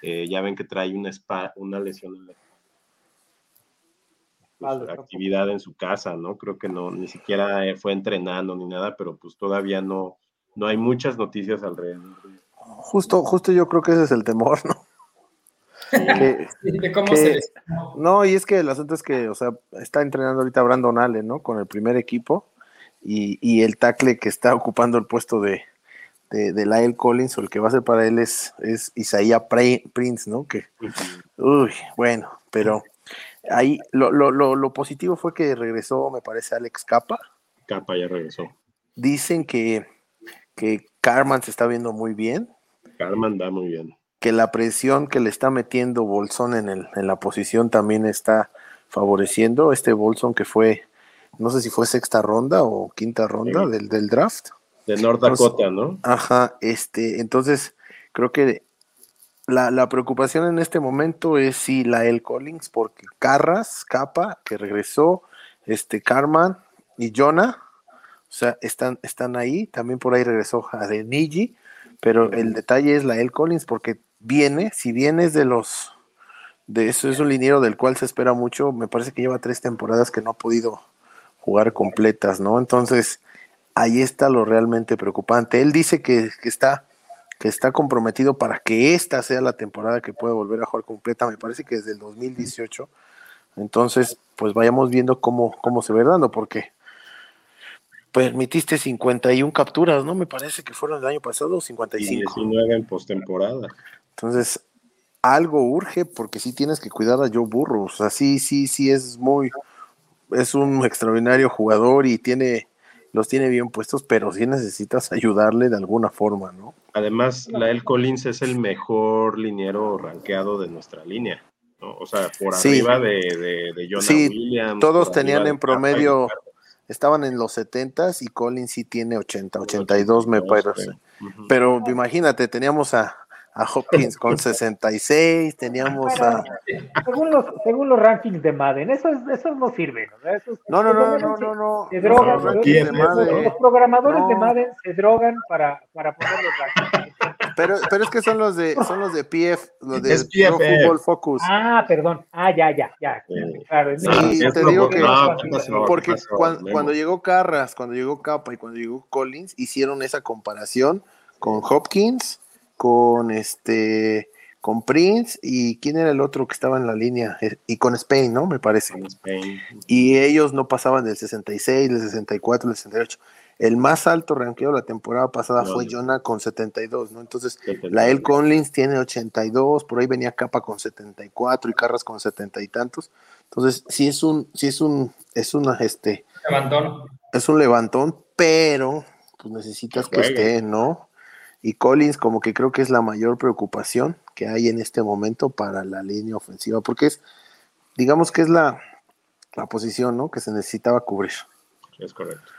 Eh, ya ven que trae una, una lesión en la actividad en su casa, ¿no? Creo que no, ni siquiera eh, fue entrenando ni nada, pero pues todavía no, no hay muchas noticias alrededor. Justo, justo yo creo que ese es el temor, ¿no? [LAUGHS] No, y es que el asunto es que, o sea, está entrenando ahorita Brandon Allen, ¿no? Con el primer equipo y, el tackle que está ocupando el puesto de, de, Lyle Collins o el que va a ser para él es, es Isaiah Prince, ¿no? Que, uy, bueno, pero ahí lo, lo, lo, positivo fue que regresó, me parece, Alex Capa. Capa ya regresó. Dicen que, que Carman se está viendo muy bien. Carman va muy bien que la presión que le está metiendo Bolson en, el, en la posición también está favoreciendo. Este Bolson que fue, no sé si fue sexta ronda o quinta ronda del, del, draft. De North Dakota, ¿no? Ajá, este, entonces creo que la, preocupación en este momento es si la El Collins, porque Carras, Capa, que regresó, este Carman y Jonah, o sea, están, están ahí. También por ahí regresó Adeniji, pero el detalle es la El Collins, porque viene, si viene es de los, de eso es un liniero del cual se espera mucho, me parece que lleva tres temporadas que no ha podido jugar completas, ¿no? Entonces, ahí está lo realmente preocupante. Él dice que, que está que está comprometido para que esta sea la temporada que pueda volver a jugar completa, me parece que desde el 2018. Entonces, pues vayamos viendo cómo, cómo se va dando, porque permitiste 51 capturas, ¿no? Me parece que fueron el año pasado 55. 19 en postemporada. Entonces, algo urge porque sí tienes que cuidar a Joe Burrow. O sea, sí, sí, sí es muy, es un extraordinario jugador y tiene, los tiene bien puestos, pero sí necesitas [LAUGHS] ayudarle de alguna forma, ¿no? Además, Lael Collins es el mejor liniero rankeado de nuestra línea. ¿no? O sea, por arriba de, de, Jonah sí, Williams. Todos tenían en promedio, estaban en los 70 y Collins sí tiene 80, 82 me parece. Pero imagínate, teníamos a, a Hopkins con [LAUGHS] 66, teníamos a... Según los, según los rankings de Madden, eso, eso no sirve. ¿no? no, no, no, no, no, Se drogan, los, programadores de Madden se drogan para, para poner los rankings. Pero, pero es que son los de son los de PF, los de Pro Football Focus. Ah, perdón. Ah, ya, ya, ya. Claro, sí, te digo que porque cuando, cuando, llegó Carras, cuando llegó Capa y cuando llegó Collins, hicieron esa comparación con Hopkins con este con Prince y quién era el otro que estaba en la línea eh, y con Spain, ¿no? Me parece. Y ellos no pasaban del 66, del 64, del 68. El más alto ranqueo la temporada pasada fue Jonah con 72, ¿no? Entonces, la El Conlins tiene 82, por ahí venía Capa con 74 y Carras con 70 y tantos. Entonces, sí es un, sí es un, es una, este, levantón. Es un levantón, pero pues necesitas que esté, ¿no? Y Collins como que creo que es la mayor preocupación que hay en este momento para la línea ofensiva, porque es, digamos que es la, la posición ¿no? que se necesitaba cubrir. Es correcto.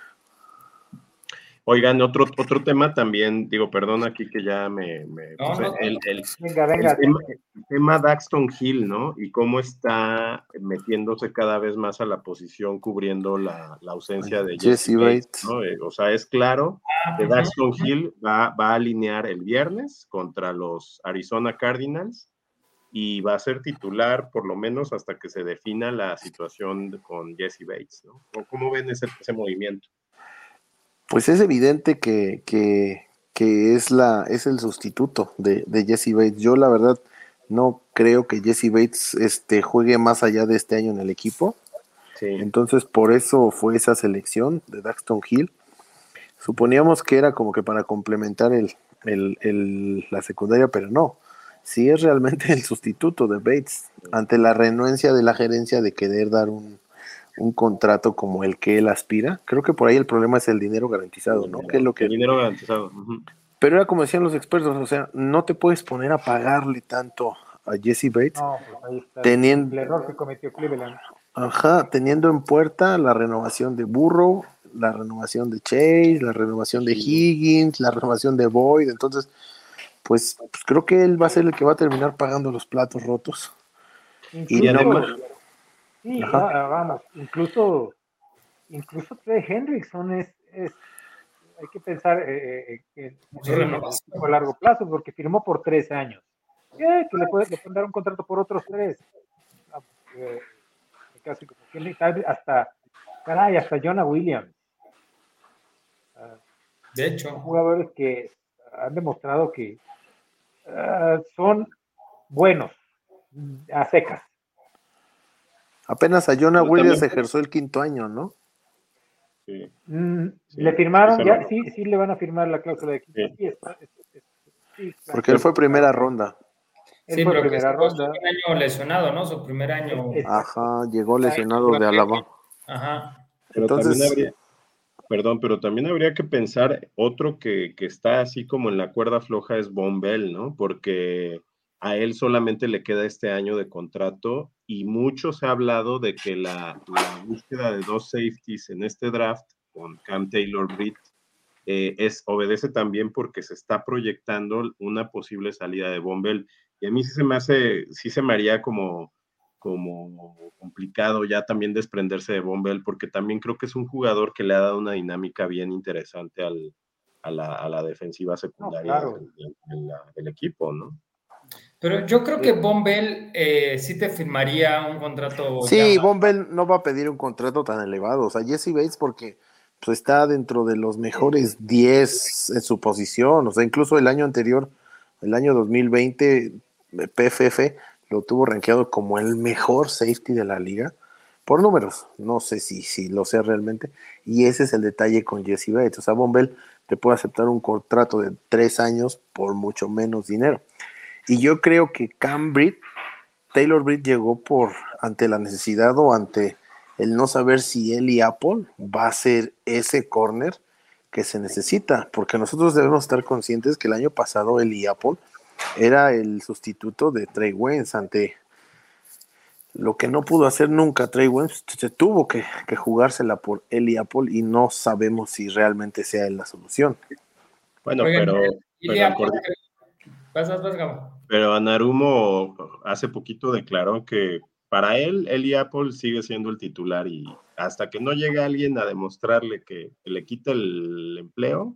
Oigan, otro, otro tema también, digo, perdón aquí que ya me... el, venga, venga. El tema, Daxton Hill, ¿no? Y cómo está metiéndose cada vez más a la posición cubriendo la, ausencia de Jesse, Bates. ¿no? Eh, o sea, es claro ah, que Daxton Hill va, va a alinear el viernes contra los Arizona Cardinals y va a ser titular por lo menos hasta que se defina la situación con Jesse Bates, ¿no? ¿Cómo ven ese, ese movimiento? Pues es evidente que, es, la, es el sustituto de, Jesse Bates. Yo la verdad no creo que Jesse Bates este, juegue más allá de este año en el equipo. Entonces por eso fue esa selección de Daxton Hill. Suponíamos que era como que para complementar el, la secundaria, pero no. Sí es realmente [LAUGHS] el sustituto de Bates ante la renuencia de la gerencia de querer dar un, un contrato como el que él aspira. Creo que por ahí el problema es el dinero garantizado, ¿no? Que es lo que... El dinero garantizado. Pero era como decían los expertos, o sea, no te puedes poner a pagarle tanto a Jesse Bates. No, pues ahí está teniendo... el error que cometió Cleveland. Ajá, teniendo en puerta la renovación de Burrow, la renovación de Chase, la renovación de Higgins, la renovación de Boyd. Entonces, pues, pues, creo que él va a ser el que va a terminar pagando los platos rotos. y además, Sí, vamos, incluso, incluso Trey Hendrickson es, es hay que pensar eh, eh, que a largo plazo, porque firmó por tres años. que le, puede, le pueden dar un contrato por otros tres. Ah, eh, casi como hasta, caray, hasta Jonah Williams. Ah, de hecho. Son jugadores que han demostrado que ah, son buenos a secas. Apenas a Jonah Williams ejerció el quinto año, ¿no? Mm, sí. le firmaron, ya, sí, sí le van a firmar la cláusula de quinto. Sí. Porque él fue primera ronda. sí, pero primera ronda. Su primer año lesionado, ¿no? Su primer año. Ajá, llegó lesionado de Alabama. Ajá. Pero Entonces, también habría, perdón, pero también habría que pensar otro que, que está así como en la cuerda floja es Bombell, ¿no? Porque a él solamente le queda este año de contrato y mucho se ha hablado de que la, búsqueda de dos safeties en este draft con Cam Taylor Britt eh, es, obedece también porque se está proyectando una posible salida de Bombel. Y a mí sí se me hace, sí se me haría como, como complicado ya también desprenderse de Bombel, porque también creo que es un jugador que le ha dado una dinámica bien interesante al, a, la, defensiva secundaria del, equipo, ¿no? Pero yo creo que Bombel eh, sí te firmaría un contrato. Sí, Bombel no va a pedir un contrato tan elevado. O sea, Jesse Bates, porque pues, está dentro de los mejores 10 en su posición. O sea, incluso el año anterior, el año 2020, PFF lo tuvo rankeado como el mejor safety de la liga. Por números, no sé si, si lo sé realmente. Y ese es el detalle con Jesse Bates. O sea, Bombel te puede aceptar un contrato de tres años por mucho menos dinero. Y yo creo que Cam Taylor Britt llegó por ante la necesidad o ante el no saber si él y Apple va a ser ese corner que se necesita, porque nosotros debemos estar conscientes que el año pasado él y Apple era el sustituto de Trey Waynes ante lo que no pudo hacer nunca Trey Waynes, se tuvo que, jugársela por él y Apple y no sabemos si realmente sea él la solución. Bueno, pero... Pero Anarumo hace poquito declaró que para él, él y Apple sigue siendo el titular y hasta que no llegue alguien a demostrarle que le quita el empleo,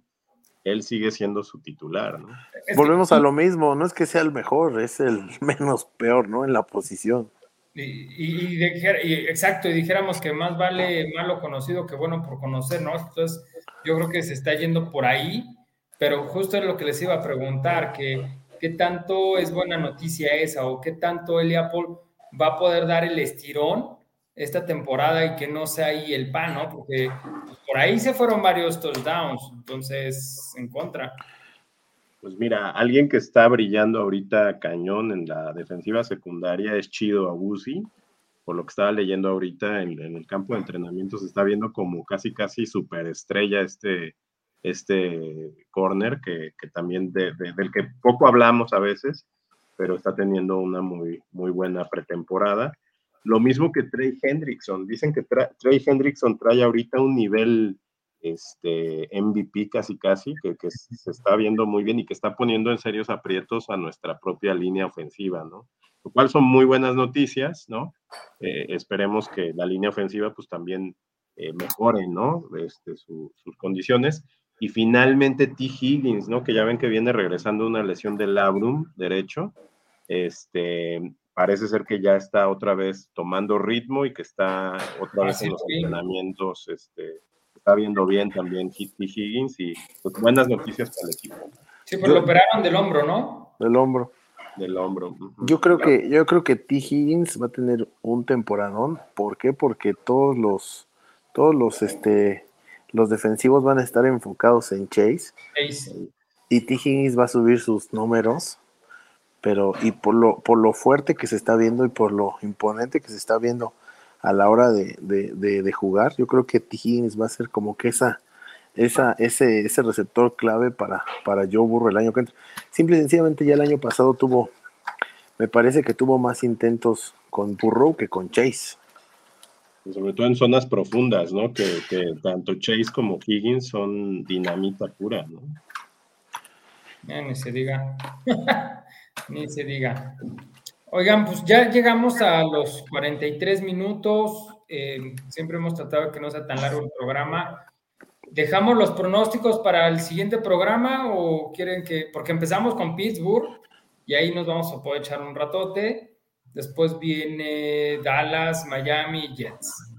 él sigue siendo su titular, ¿no? Volvemos a lo mismo, no es que sea el mejor, es el [LAUGHS] menos peor, ¿no? En la posición. Y, exacto, y dijéramos que más vale malo conocido que bueno por conocer, ¿no? Entonces, yo creo que se está yendo por ahí, pero justo es lo que les iba a preguntar, que qué tanto es buena noticia esa o qué tanto y Apple va a poder dar el estirón esta temporada y que no sea ahí el pan, ¿no? Porque pues, por ahí se fueron varios touchdowns, entonces en contra. Pues mira, alguien que está brillando ahorita cañón en la defensiva secundaria es Chido Abusi. Por lo que estaba leyendo ahorita en, el campo de entrenamiento, se está viendo como casi, casi superestrella este, este corner, que, también del que poco hablamos a veces, pero está teniendo una muy, muy buena pretemporada. Lo mismo que Trey Hendrickson. Dicen que Trey Hendrickson trae ahorita un nivel este, MVP casi casi, que, se está viendo muy bien y que está poniendo en serios aprietos a nuestra propia línea ofensiva, ¿no? Lo cual son muy buenas noticias, ¿no? Eh, esperemos que la línea ofensiva pues también eh, mejore, ¿no? Este, sus condiciones. Y finalmente T. Higgins, ¿no? Que ya ven que viene regresando una lesión del labrum derecho. Este, parece ser que ya está otra vez tomando ritmo y que está otra vez en los entrenamientos, este, está viendo bien también T. Higgins y pues, buenas noticias para el equipo. Sí, pero lo operaron del hombro, ¿no? Del hombro. Del hombro. Yo creo que, yo creo que T. Higgins va a tener un temporadón. ¿Por qué? Porque todos los, todos los, este, los defensivos van a estar enfocados en Chase. Y T. Higgins va a subir sus números, pero y por lo, por lo fuerte que se está viendo y por lo imponente que se está viendo a la hora de, jugar, yo creo que T. Higgins va a ser como que esa, esa, ese, ese receptor clave para, para Joe Burro el año que entra. Simple y sencillamente ya el año pasado tuvo, me parece que tuvo más intentos con Burrow que con Chase sobre todo en zonas profundas, ¿no? Que, tanto Chase como Higgins son dinamita pura, ¿no? ni se diga. [LAUGHS] ni se diga. Oigan, pues ya llegamos a los 43 minutos. Eh, siempre hemos tratado de que no sea tan largo el programa. ¿Dejamos los pronósticos para el siguiente programa o quieren que.? Porque empezamos con Pittsburgh y ahí nos vamos a poder echar un ratote. Después viene Dallas, Miami y Jets.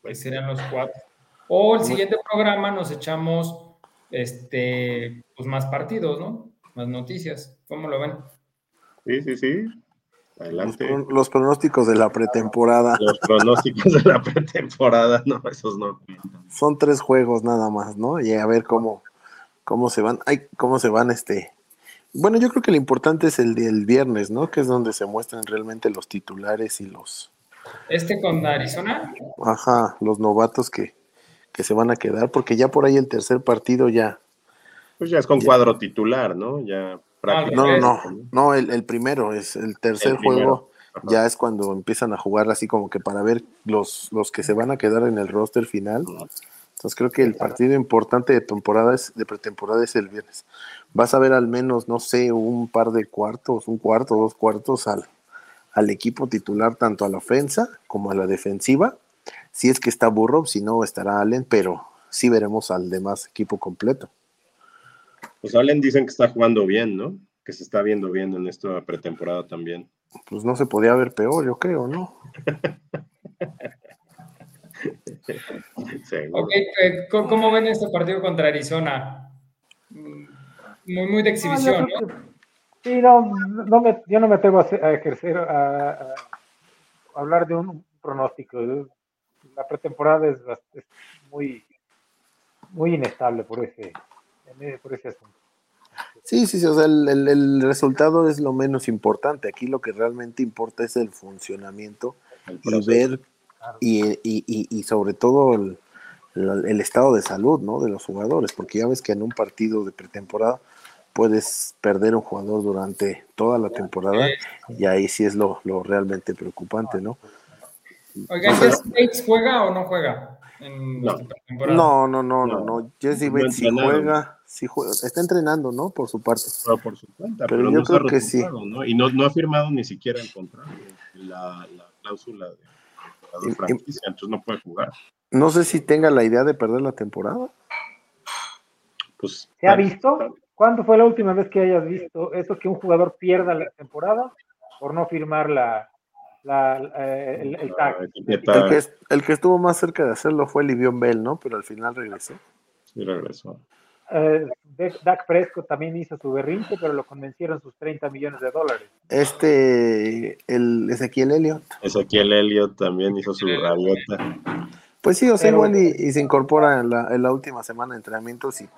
Pues serían los cuatro. O el siguiente programa nos echamos este, pues más partidos, ¿no? Más noticias. ¿Cómo lo ven? Sí, sí, sí. Adelante. Los, pronósticos de la pretemporada. Los pronósticos de la pretemporada, no, esos no Son tres juegos nada más, ¿no? Y a ver cómo, cómo se van, ay, cómo se van este, bueno, yo creo que lo importante es el del viernes, ¿no? Que es donde se muestran realmente los titulares y los... ¿Este con Arizona? Ajá, los novatos que, se van a quedar, porque ya por ahí el tercer partido ya... Pues ya es con cuadro titular, ¿no? Ya No, no, no, no, el, primero es el tercer juego. Ya es cuando empiezan a jugar así como que para ver los, los que se van a quedar en el roster final, Entonces creo que el partido importante de temporada es, de pretemporada es el viernes. Vas a ver al menos, no sé, un par de cuartos, un cuarto, dos cuartos al, al equipo titular, tanto a la ofensa como a la defensiva. Si es que está Burrow, si no estará Allen, pero sí veremos al demás equipo completo. Pues Allen dicen que está jugando bien, ¿no? Que se está viendo bien en esta pretemporada también. Pues no se podía ver peor, yo creo, ¿no? [LAUGHS] [LAUGHS] Eh, ¿Cómo ven este partido contra Arizona? Muy, muy de exhibición, ¿no? Sí, no, no me, yo no me atrevo a, ejercer, a, hablar de un pronóstico. La pretemporada es, muy, muy inestable por ese, por ese asunto. Sí, sí, sí, o sea, el, el, resultado es lo menos importante. Aquí lo que realmente importa es el funcionamiento y ver y, y, y, sobre todo el, el, estado de salud ¿no? de los jugadores, porque ya ves que en un partido de pretemporada puedes perder un jugador durante toda la temporada y ahí sí es lo, lo realmente preocupante, ¿no? Oigan, ¿Jesse Bates juega o no juega? En no. no. no, no, no, no, Jesse Bates sí juega, sí juega, está entrenando, ¿no? Por su parte. Pero por su cuenta, pero, yo creo que sí. ¿no? Y no, no ha firmado ni siquiera el contrato, la, la cláusula de entonces no puede jugar. No sé si tenga la idea de perder la temporada. Pues, ¿Se ha visto? ¿Cuándo fue la última vez que hayas visto eso que un jugador pierda la temporada por no firmar la, eh, el, tag? El que, estuvo más cerca de hacerlo fue Livion Bell, ¿no? Pero al final regresó. Sí, regresó. Eh, Dak Prescott también hizo su berrinche, pero lo convencieron sus 30 millones de dólares. Este, el Ezequiel Elliott. Ezequiel Elliott también hizo su rabieta. Pues sí, o sea, igual y, se incorpora en la, en la, última semana de entrenamiento, sí.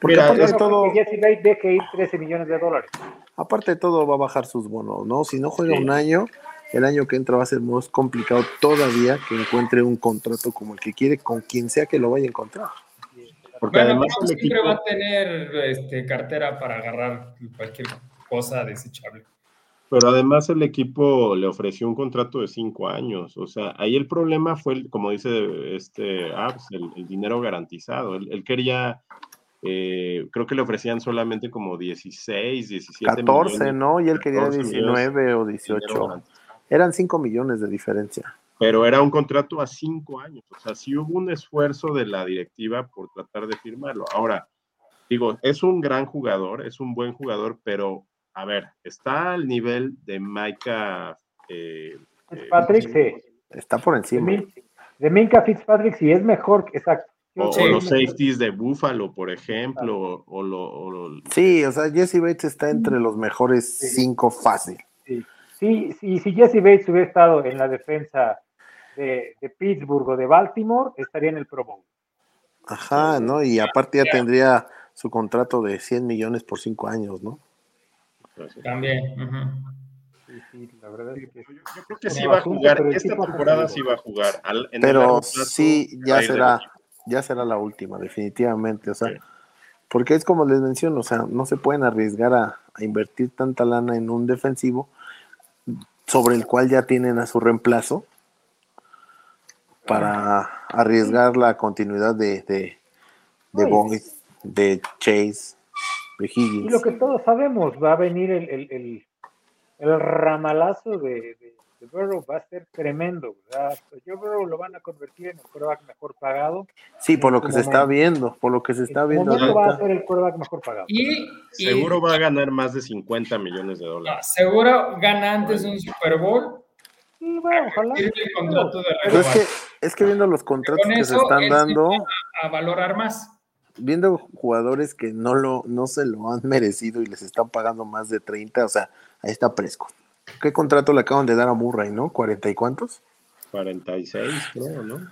Porque aparte de todo. Jesse Bates que ir 13 millones de dólares. Aparte de todo, va a bajar sus bonos, ¿no? Si no juega un año, el año que entra va a ser más complicado todavía que encuentre un contrato como el que quiere con quien sea que lo vaya a encontrar. Porque además siempre va a tener este, cartera para agarrar cualquier cosa desechable. Pero además el equipo le ofreció un contrato de cinco años. O sea, ahí el problema fue, como dice este Abs, el, dinero garantizado. Él, quería, eh, creo que le ofrecían solamente como 16, 17 14, ¿no? Y él quería 19 o 18. Eran 5 millones de diferencia pero era un contrato a cinco años. O sea, sí hubo un esfuerzo de la directiva por tratar de firmarlo. Ahora, digo, es un gran jugador, es un buen jugador, pero a ver, está al nivel de Micah. Eh, Fitzpatrick, sí. Está por encima. De, Minka Fitzpatrick, sí, es mejor, exacto. O, los safeties de Buffalo, por ejemplo. O, lo, Sí, o sea, Jesse Bates está entre los mejores cinco fácil. Sí. Sí, sí, si Jesse Bates hubiera estado en la defensa de, Pittsburgh o de Baltimore, estaría en el Pro Bowl. Ajá, ¿no? Y aparte ya tendría su contrato de 100 millones por 5 años, ¿no? También. Sí, sí, la verdad es que yo, creo que sí va a jugar, esta temporada sí va a jugar. pero sí, ya será, ya será la última, definitivamente, o sea, porque es como les menciono, o sea, no se pueden arriesgar a, a invertir tanta lana en un defensivo sobre el cual ya tienen a su reemplazo para arriesgar la continuidad de, de, de Boyd, de Chase, de Higgins. Y lo que todos sabemos, va a venir el, el, el, el ramalazo de, de, Burrow, va a ser tremendo. ¿verdad? Yo Burrow lo van a convertir en el quarterback mejor pagado. Sí, por lo que se está viendo, por lo que se está viendo. va a ser el quarterback mejor pagado. Y, seguro va a ganar más de 50 millones de dólares. seguro gana antes un Super Bowl es, que, es que viendo los contratos que se están dando. A, valorar más. Viendo jugadores que no, lo, no se lo han merecido y les están pagando más de 30, o sea, ahí está Presco. ¿Qué contrato le acaban de dar a Murray, no? ¿40 y cuántos? 46, creo, ¿no?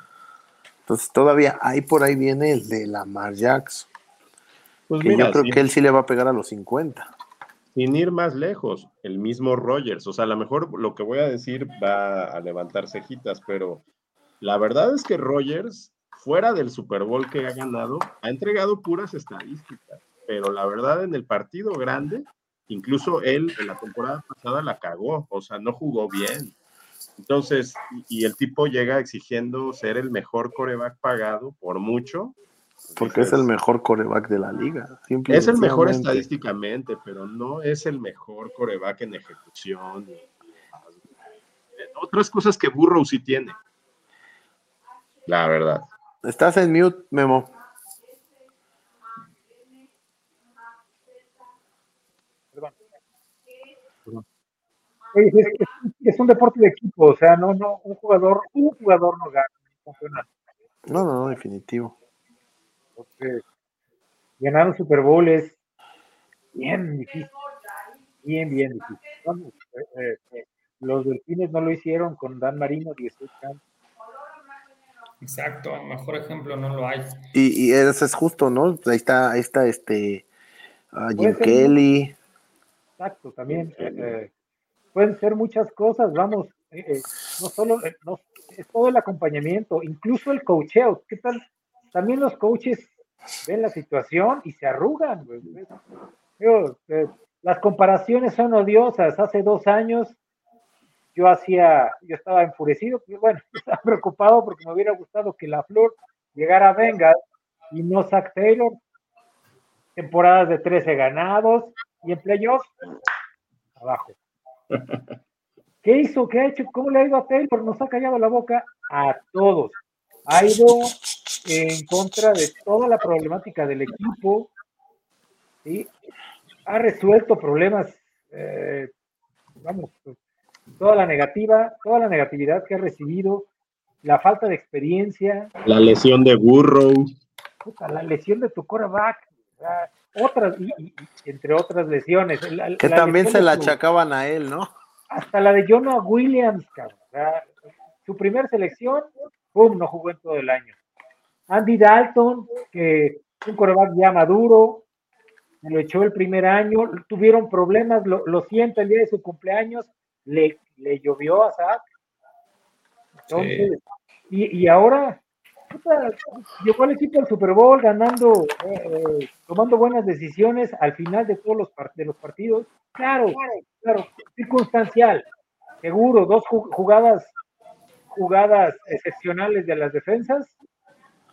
Entonces todavía ahí por ahí viene el de Lamar Jackson. Pues yo creo que él sí le va a pegar a los 50. Sin ir más lejos, el mismo Rogers, o sea, a lo mejor lo que voy a decir va a levantar cejitas, pero la verdad es que Rogers, fuera del Super Bowl que ha ganado, ha entregado puras estadísticas, pero la verdad en el partido grande, incluso él en la temporada pasada la cagó, o sea, no jugó bien. Entonces, y el tipo llega exigiendo ser el mejor coreback pagado por mucho. Porque es el mejor coreback de la liga. Es el mejor estadísticamente, pero no es el mejor coreback en ejecución. Otras cosas que Burrow sí tiene. La verdad. Estás en mute, Memo. es, un deporte de equipo, o sea, no, no, un jugador, un jugador no gana campeonato. No, no, no, definitivo. Entonces, ganar un Super Bowl es bien difícil, bien, bien difícil. Eh, eh, los delfines no lo hicieron con Dan Marino 18 años. Exacto, mejor ejemplo no lo hay. Y, y eso es justo, ¿no? Ahí está, ahí está este uh, Jim Kelly. Exacto, también. Eh, pueden ser muchas cosas, vamos, eh, eh, no solo, eh, es todo el acompañamiento, incluso el coacheo, ¿qué tal? También los coaches ven la situación y se arrugan. las comparaciones son odiosas. Hace dos años yo hacía, yo estaba enfurecido, bueno, [LAUGHS] estaba preocupado porque me hubiera gustado que la Flor llegara a Venga y no Zach Taylor. Temporadas de 13 ganados y en playoffs, abajo. [LAUGHS] ¿Qué hizo? ¿Qué ha hecho? ¿Cómo le ha ido a Taylor? Nos ha callado la boca a todos. Ha ido en contra de toda la problemática del equipo. ¿sí? Ha resuelto problemas, eh, vamos, toda la negativa, toda la negatividad que ha recibido, la falta de experiencia. La lesión de Burrow. la lesión de tu coreback otras, y, entre otras lesiones. que también se la achacaban a él, ¿no? Hasta la de Jonah Williams, cabrón. su primer selección, ¡pum! No jugó en todo el año. Andy Dalton, que un coreback ya maduro, lo echó el primer año, tuvieron problemas, lo, lo siento, el día de su cumpleaños, le, le llovió a Zach. Entonces, y, y ahora llegó al equipo del Super Bowl ganando, eh, tomando buenas decisiones al final de todos los, de los partidos. Claro, claro, circunstancial, seguro, dos jugadas, jugadas excepcionales de las defensas,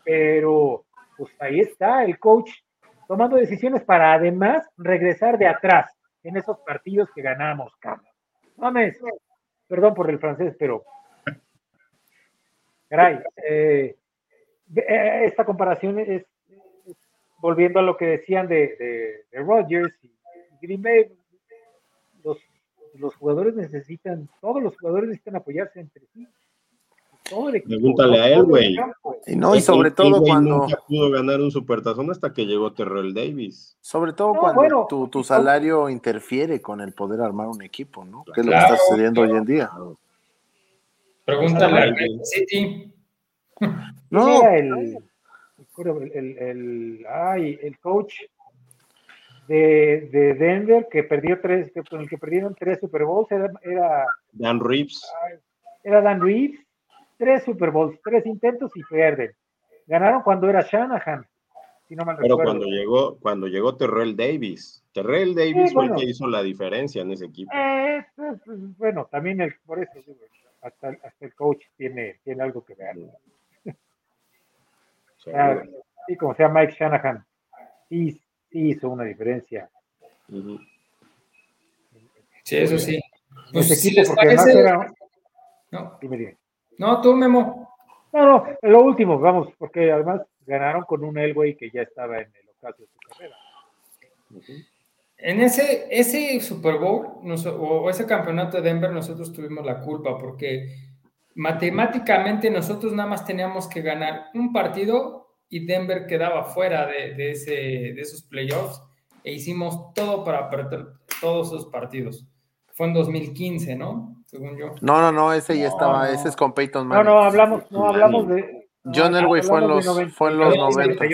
pero pues ahí está el coach tomando decisiones para además regresar de atrás en esos partidos que ganamos, cabrón. Mames, perdón por el francés, pero caray, eh, eh, esta comparación es, volviendo a lo que decían de, de, Rodgers y Green Bay, los, los, jugadores necesitan, todos los jugadores necesitan apoyarse entre sí. Pregúntale a él, güey. Y no, y sobre todo cuando. Nunca pudo ganar un supertazón hasta que llegó Terrell Davis. Sobre todo cuando tu, tu, salario interfiere con el poder armar un equipo, ¿no? Que es lo que está sucediendo hoy en día. Pregúntale a City. [LAUGHS] No. el, el, ay, el coach de, de, Denver que perdió tres, con el que perdieron tres Super Bowls era, Dan Reeves. Era Dan Reeves, tres Super Bowls, tres intentos y pierden. Ganaron cuando era Shanahan. Si no Pero cuando llegó, cuando llegó Terrell Davis, Terrell Davis fue el que hizo la diferencia en ese equipo. Eh, pues, pues, bueno, también el, por eso hasta, hasta, el coach tiene, tiene algo que ver. Sí, como sea Mike Shanahan, sí, hizo una diferencia. Sí, eso sí. Pues, equipo, porque además era... No. Dime, dime. No, tú, Memo. No, no, lo último, vamos, porque además ganaron con un Elway que ya estaba en el ocaso de su carrera. En ese, ese Super Bowl o ese campeonato de Denver, nosotros tuvimos la culpa porque matemáticamente nosotros nada más teníamos que ganar un partido y Denver quedaba fuera de, ese, de esos playoffs e hicimos todo para perder todos esos partidos. Fue en 2015, ¿no? Según yo. No, no, no, ese ya estaba, ese es con Peyton Manning. No, no, hablamos, no hablamos de... John Elway fue en los, fue en los 90.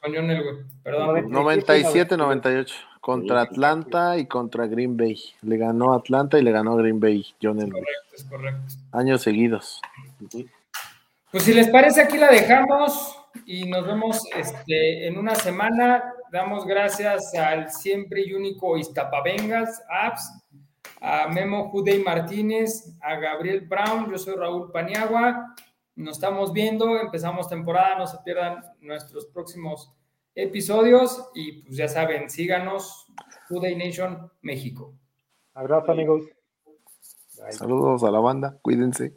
Con John Elway, perdón. 97-98 contra Atlanta y contra Green Bay. Le ganó Atlanta y le ganó Green Bay, John Elway. Correcto, es correcto. Años seguidos. Pues si les parece, aquí la dejamos y nos vemos este, en una semana. Damos gracias al siempre y único Iztapavengas Apps, a Memo Judey Martínez, a Gabriel Brown, yo soy Raúl Paniagua. Nos estamos viendo, empezamos temporada, no se pierdan nuestros próximos episodios y pues ya saben, síganos, Judey Nation México. Abrazo amigos. Saludos a la banda, cuídense.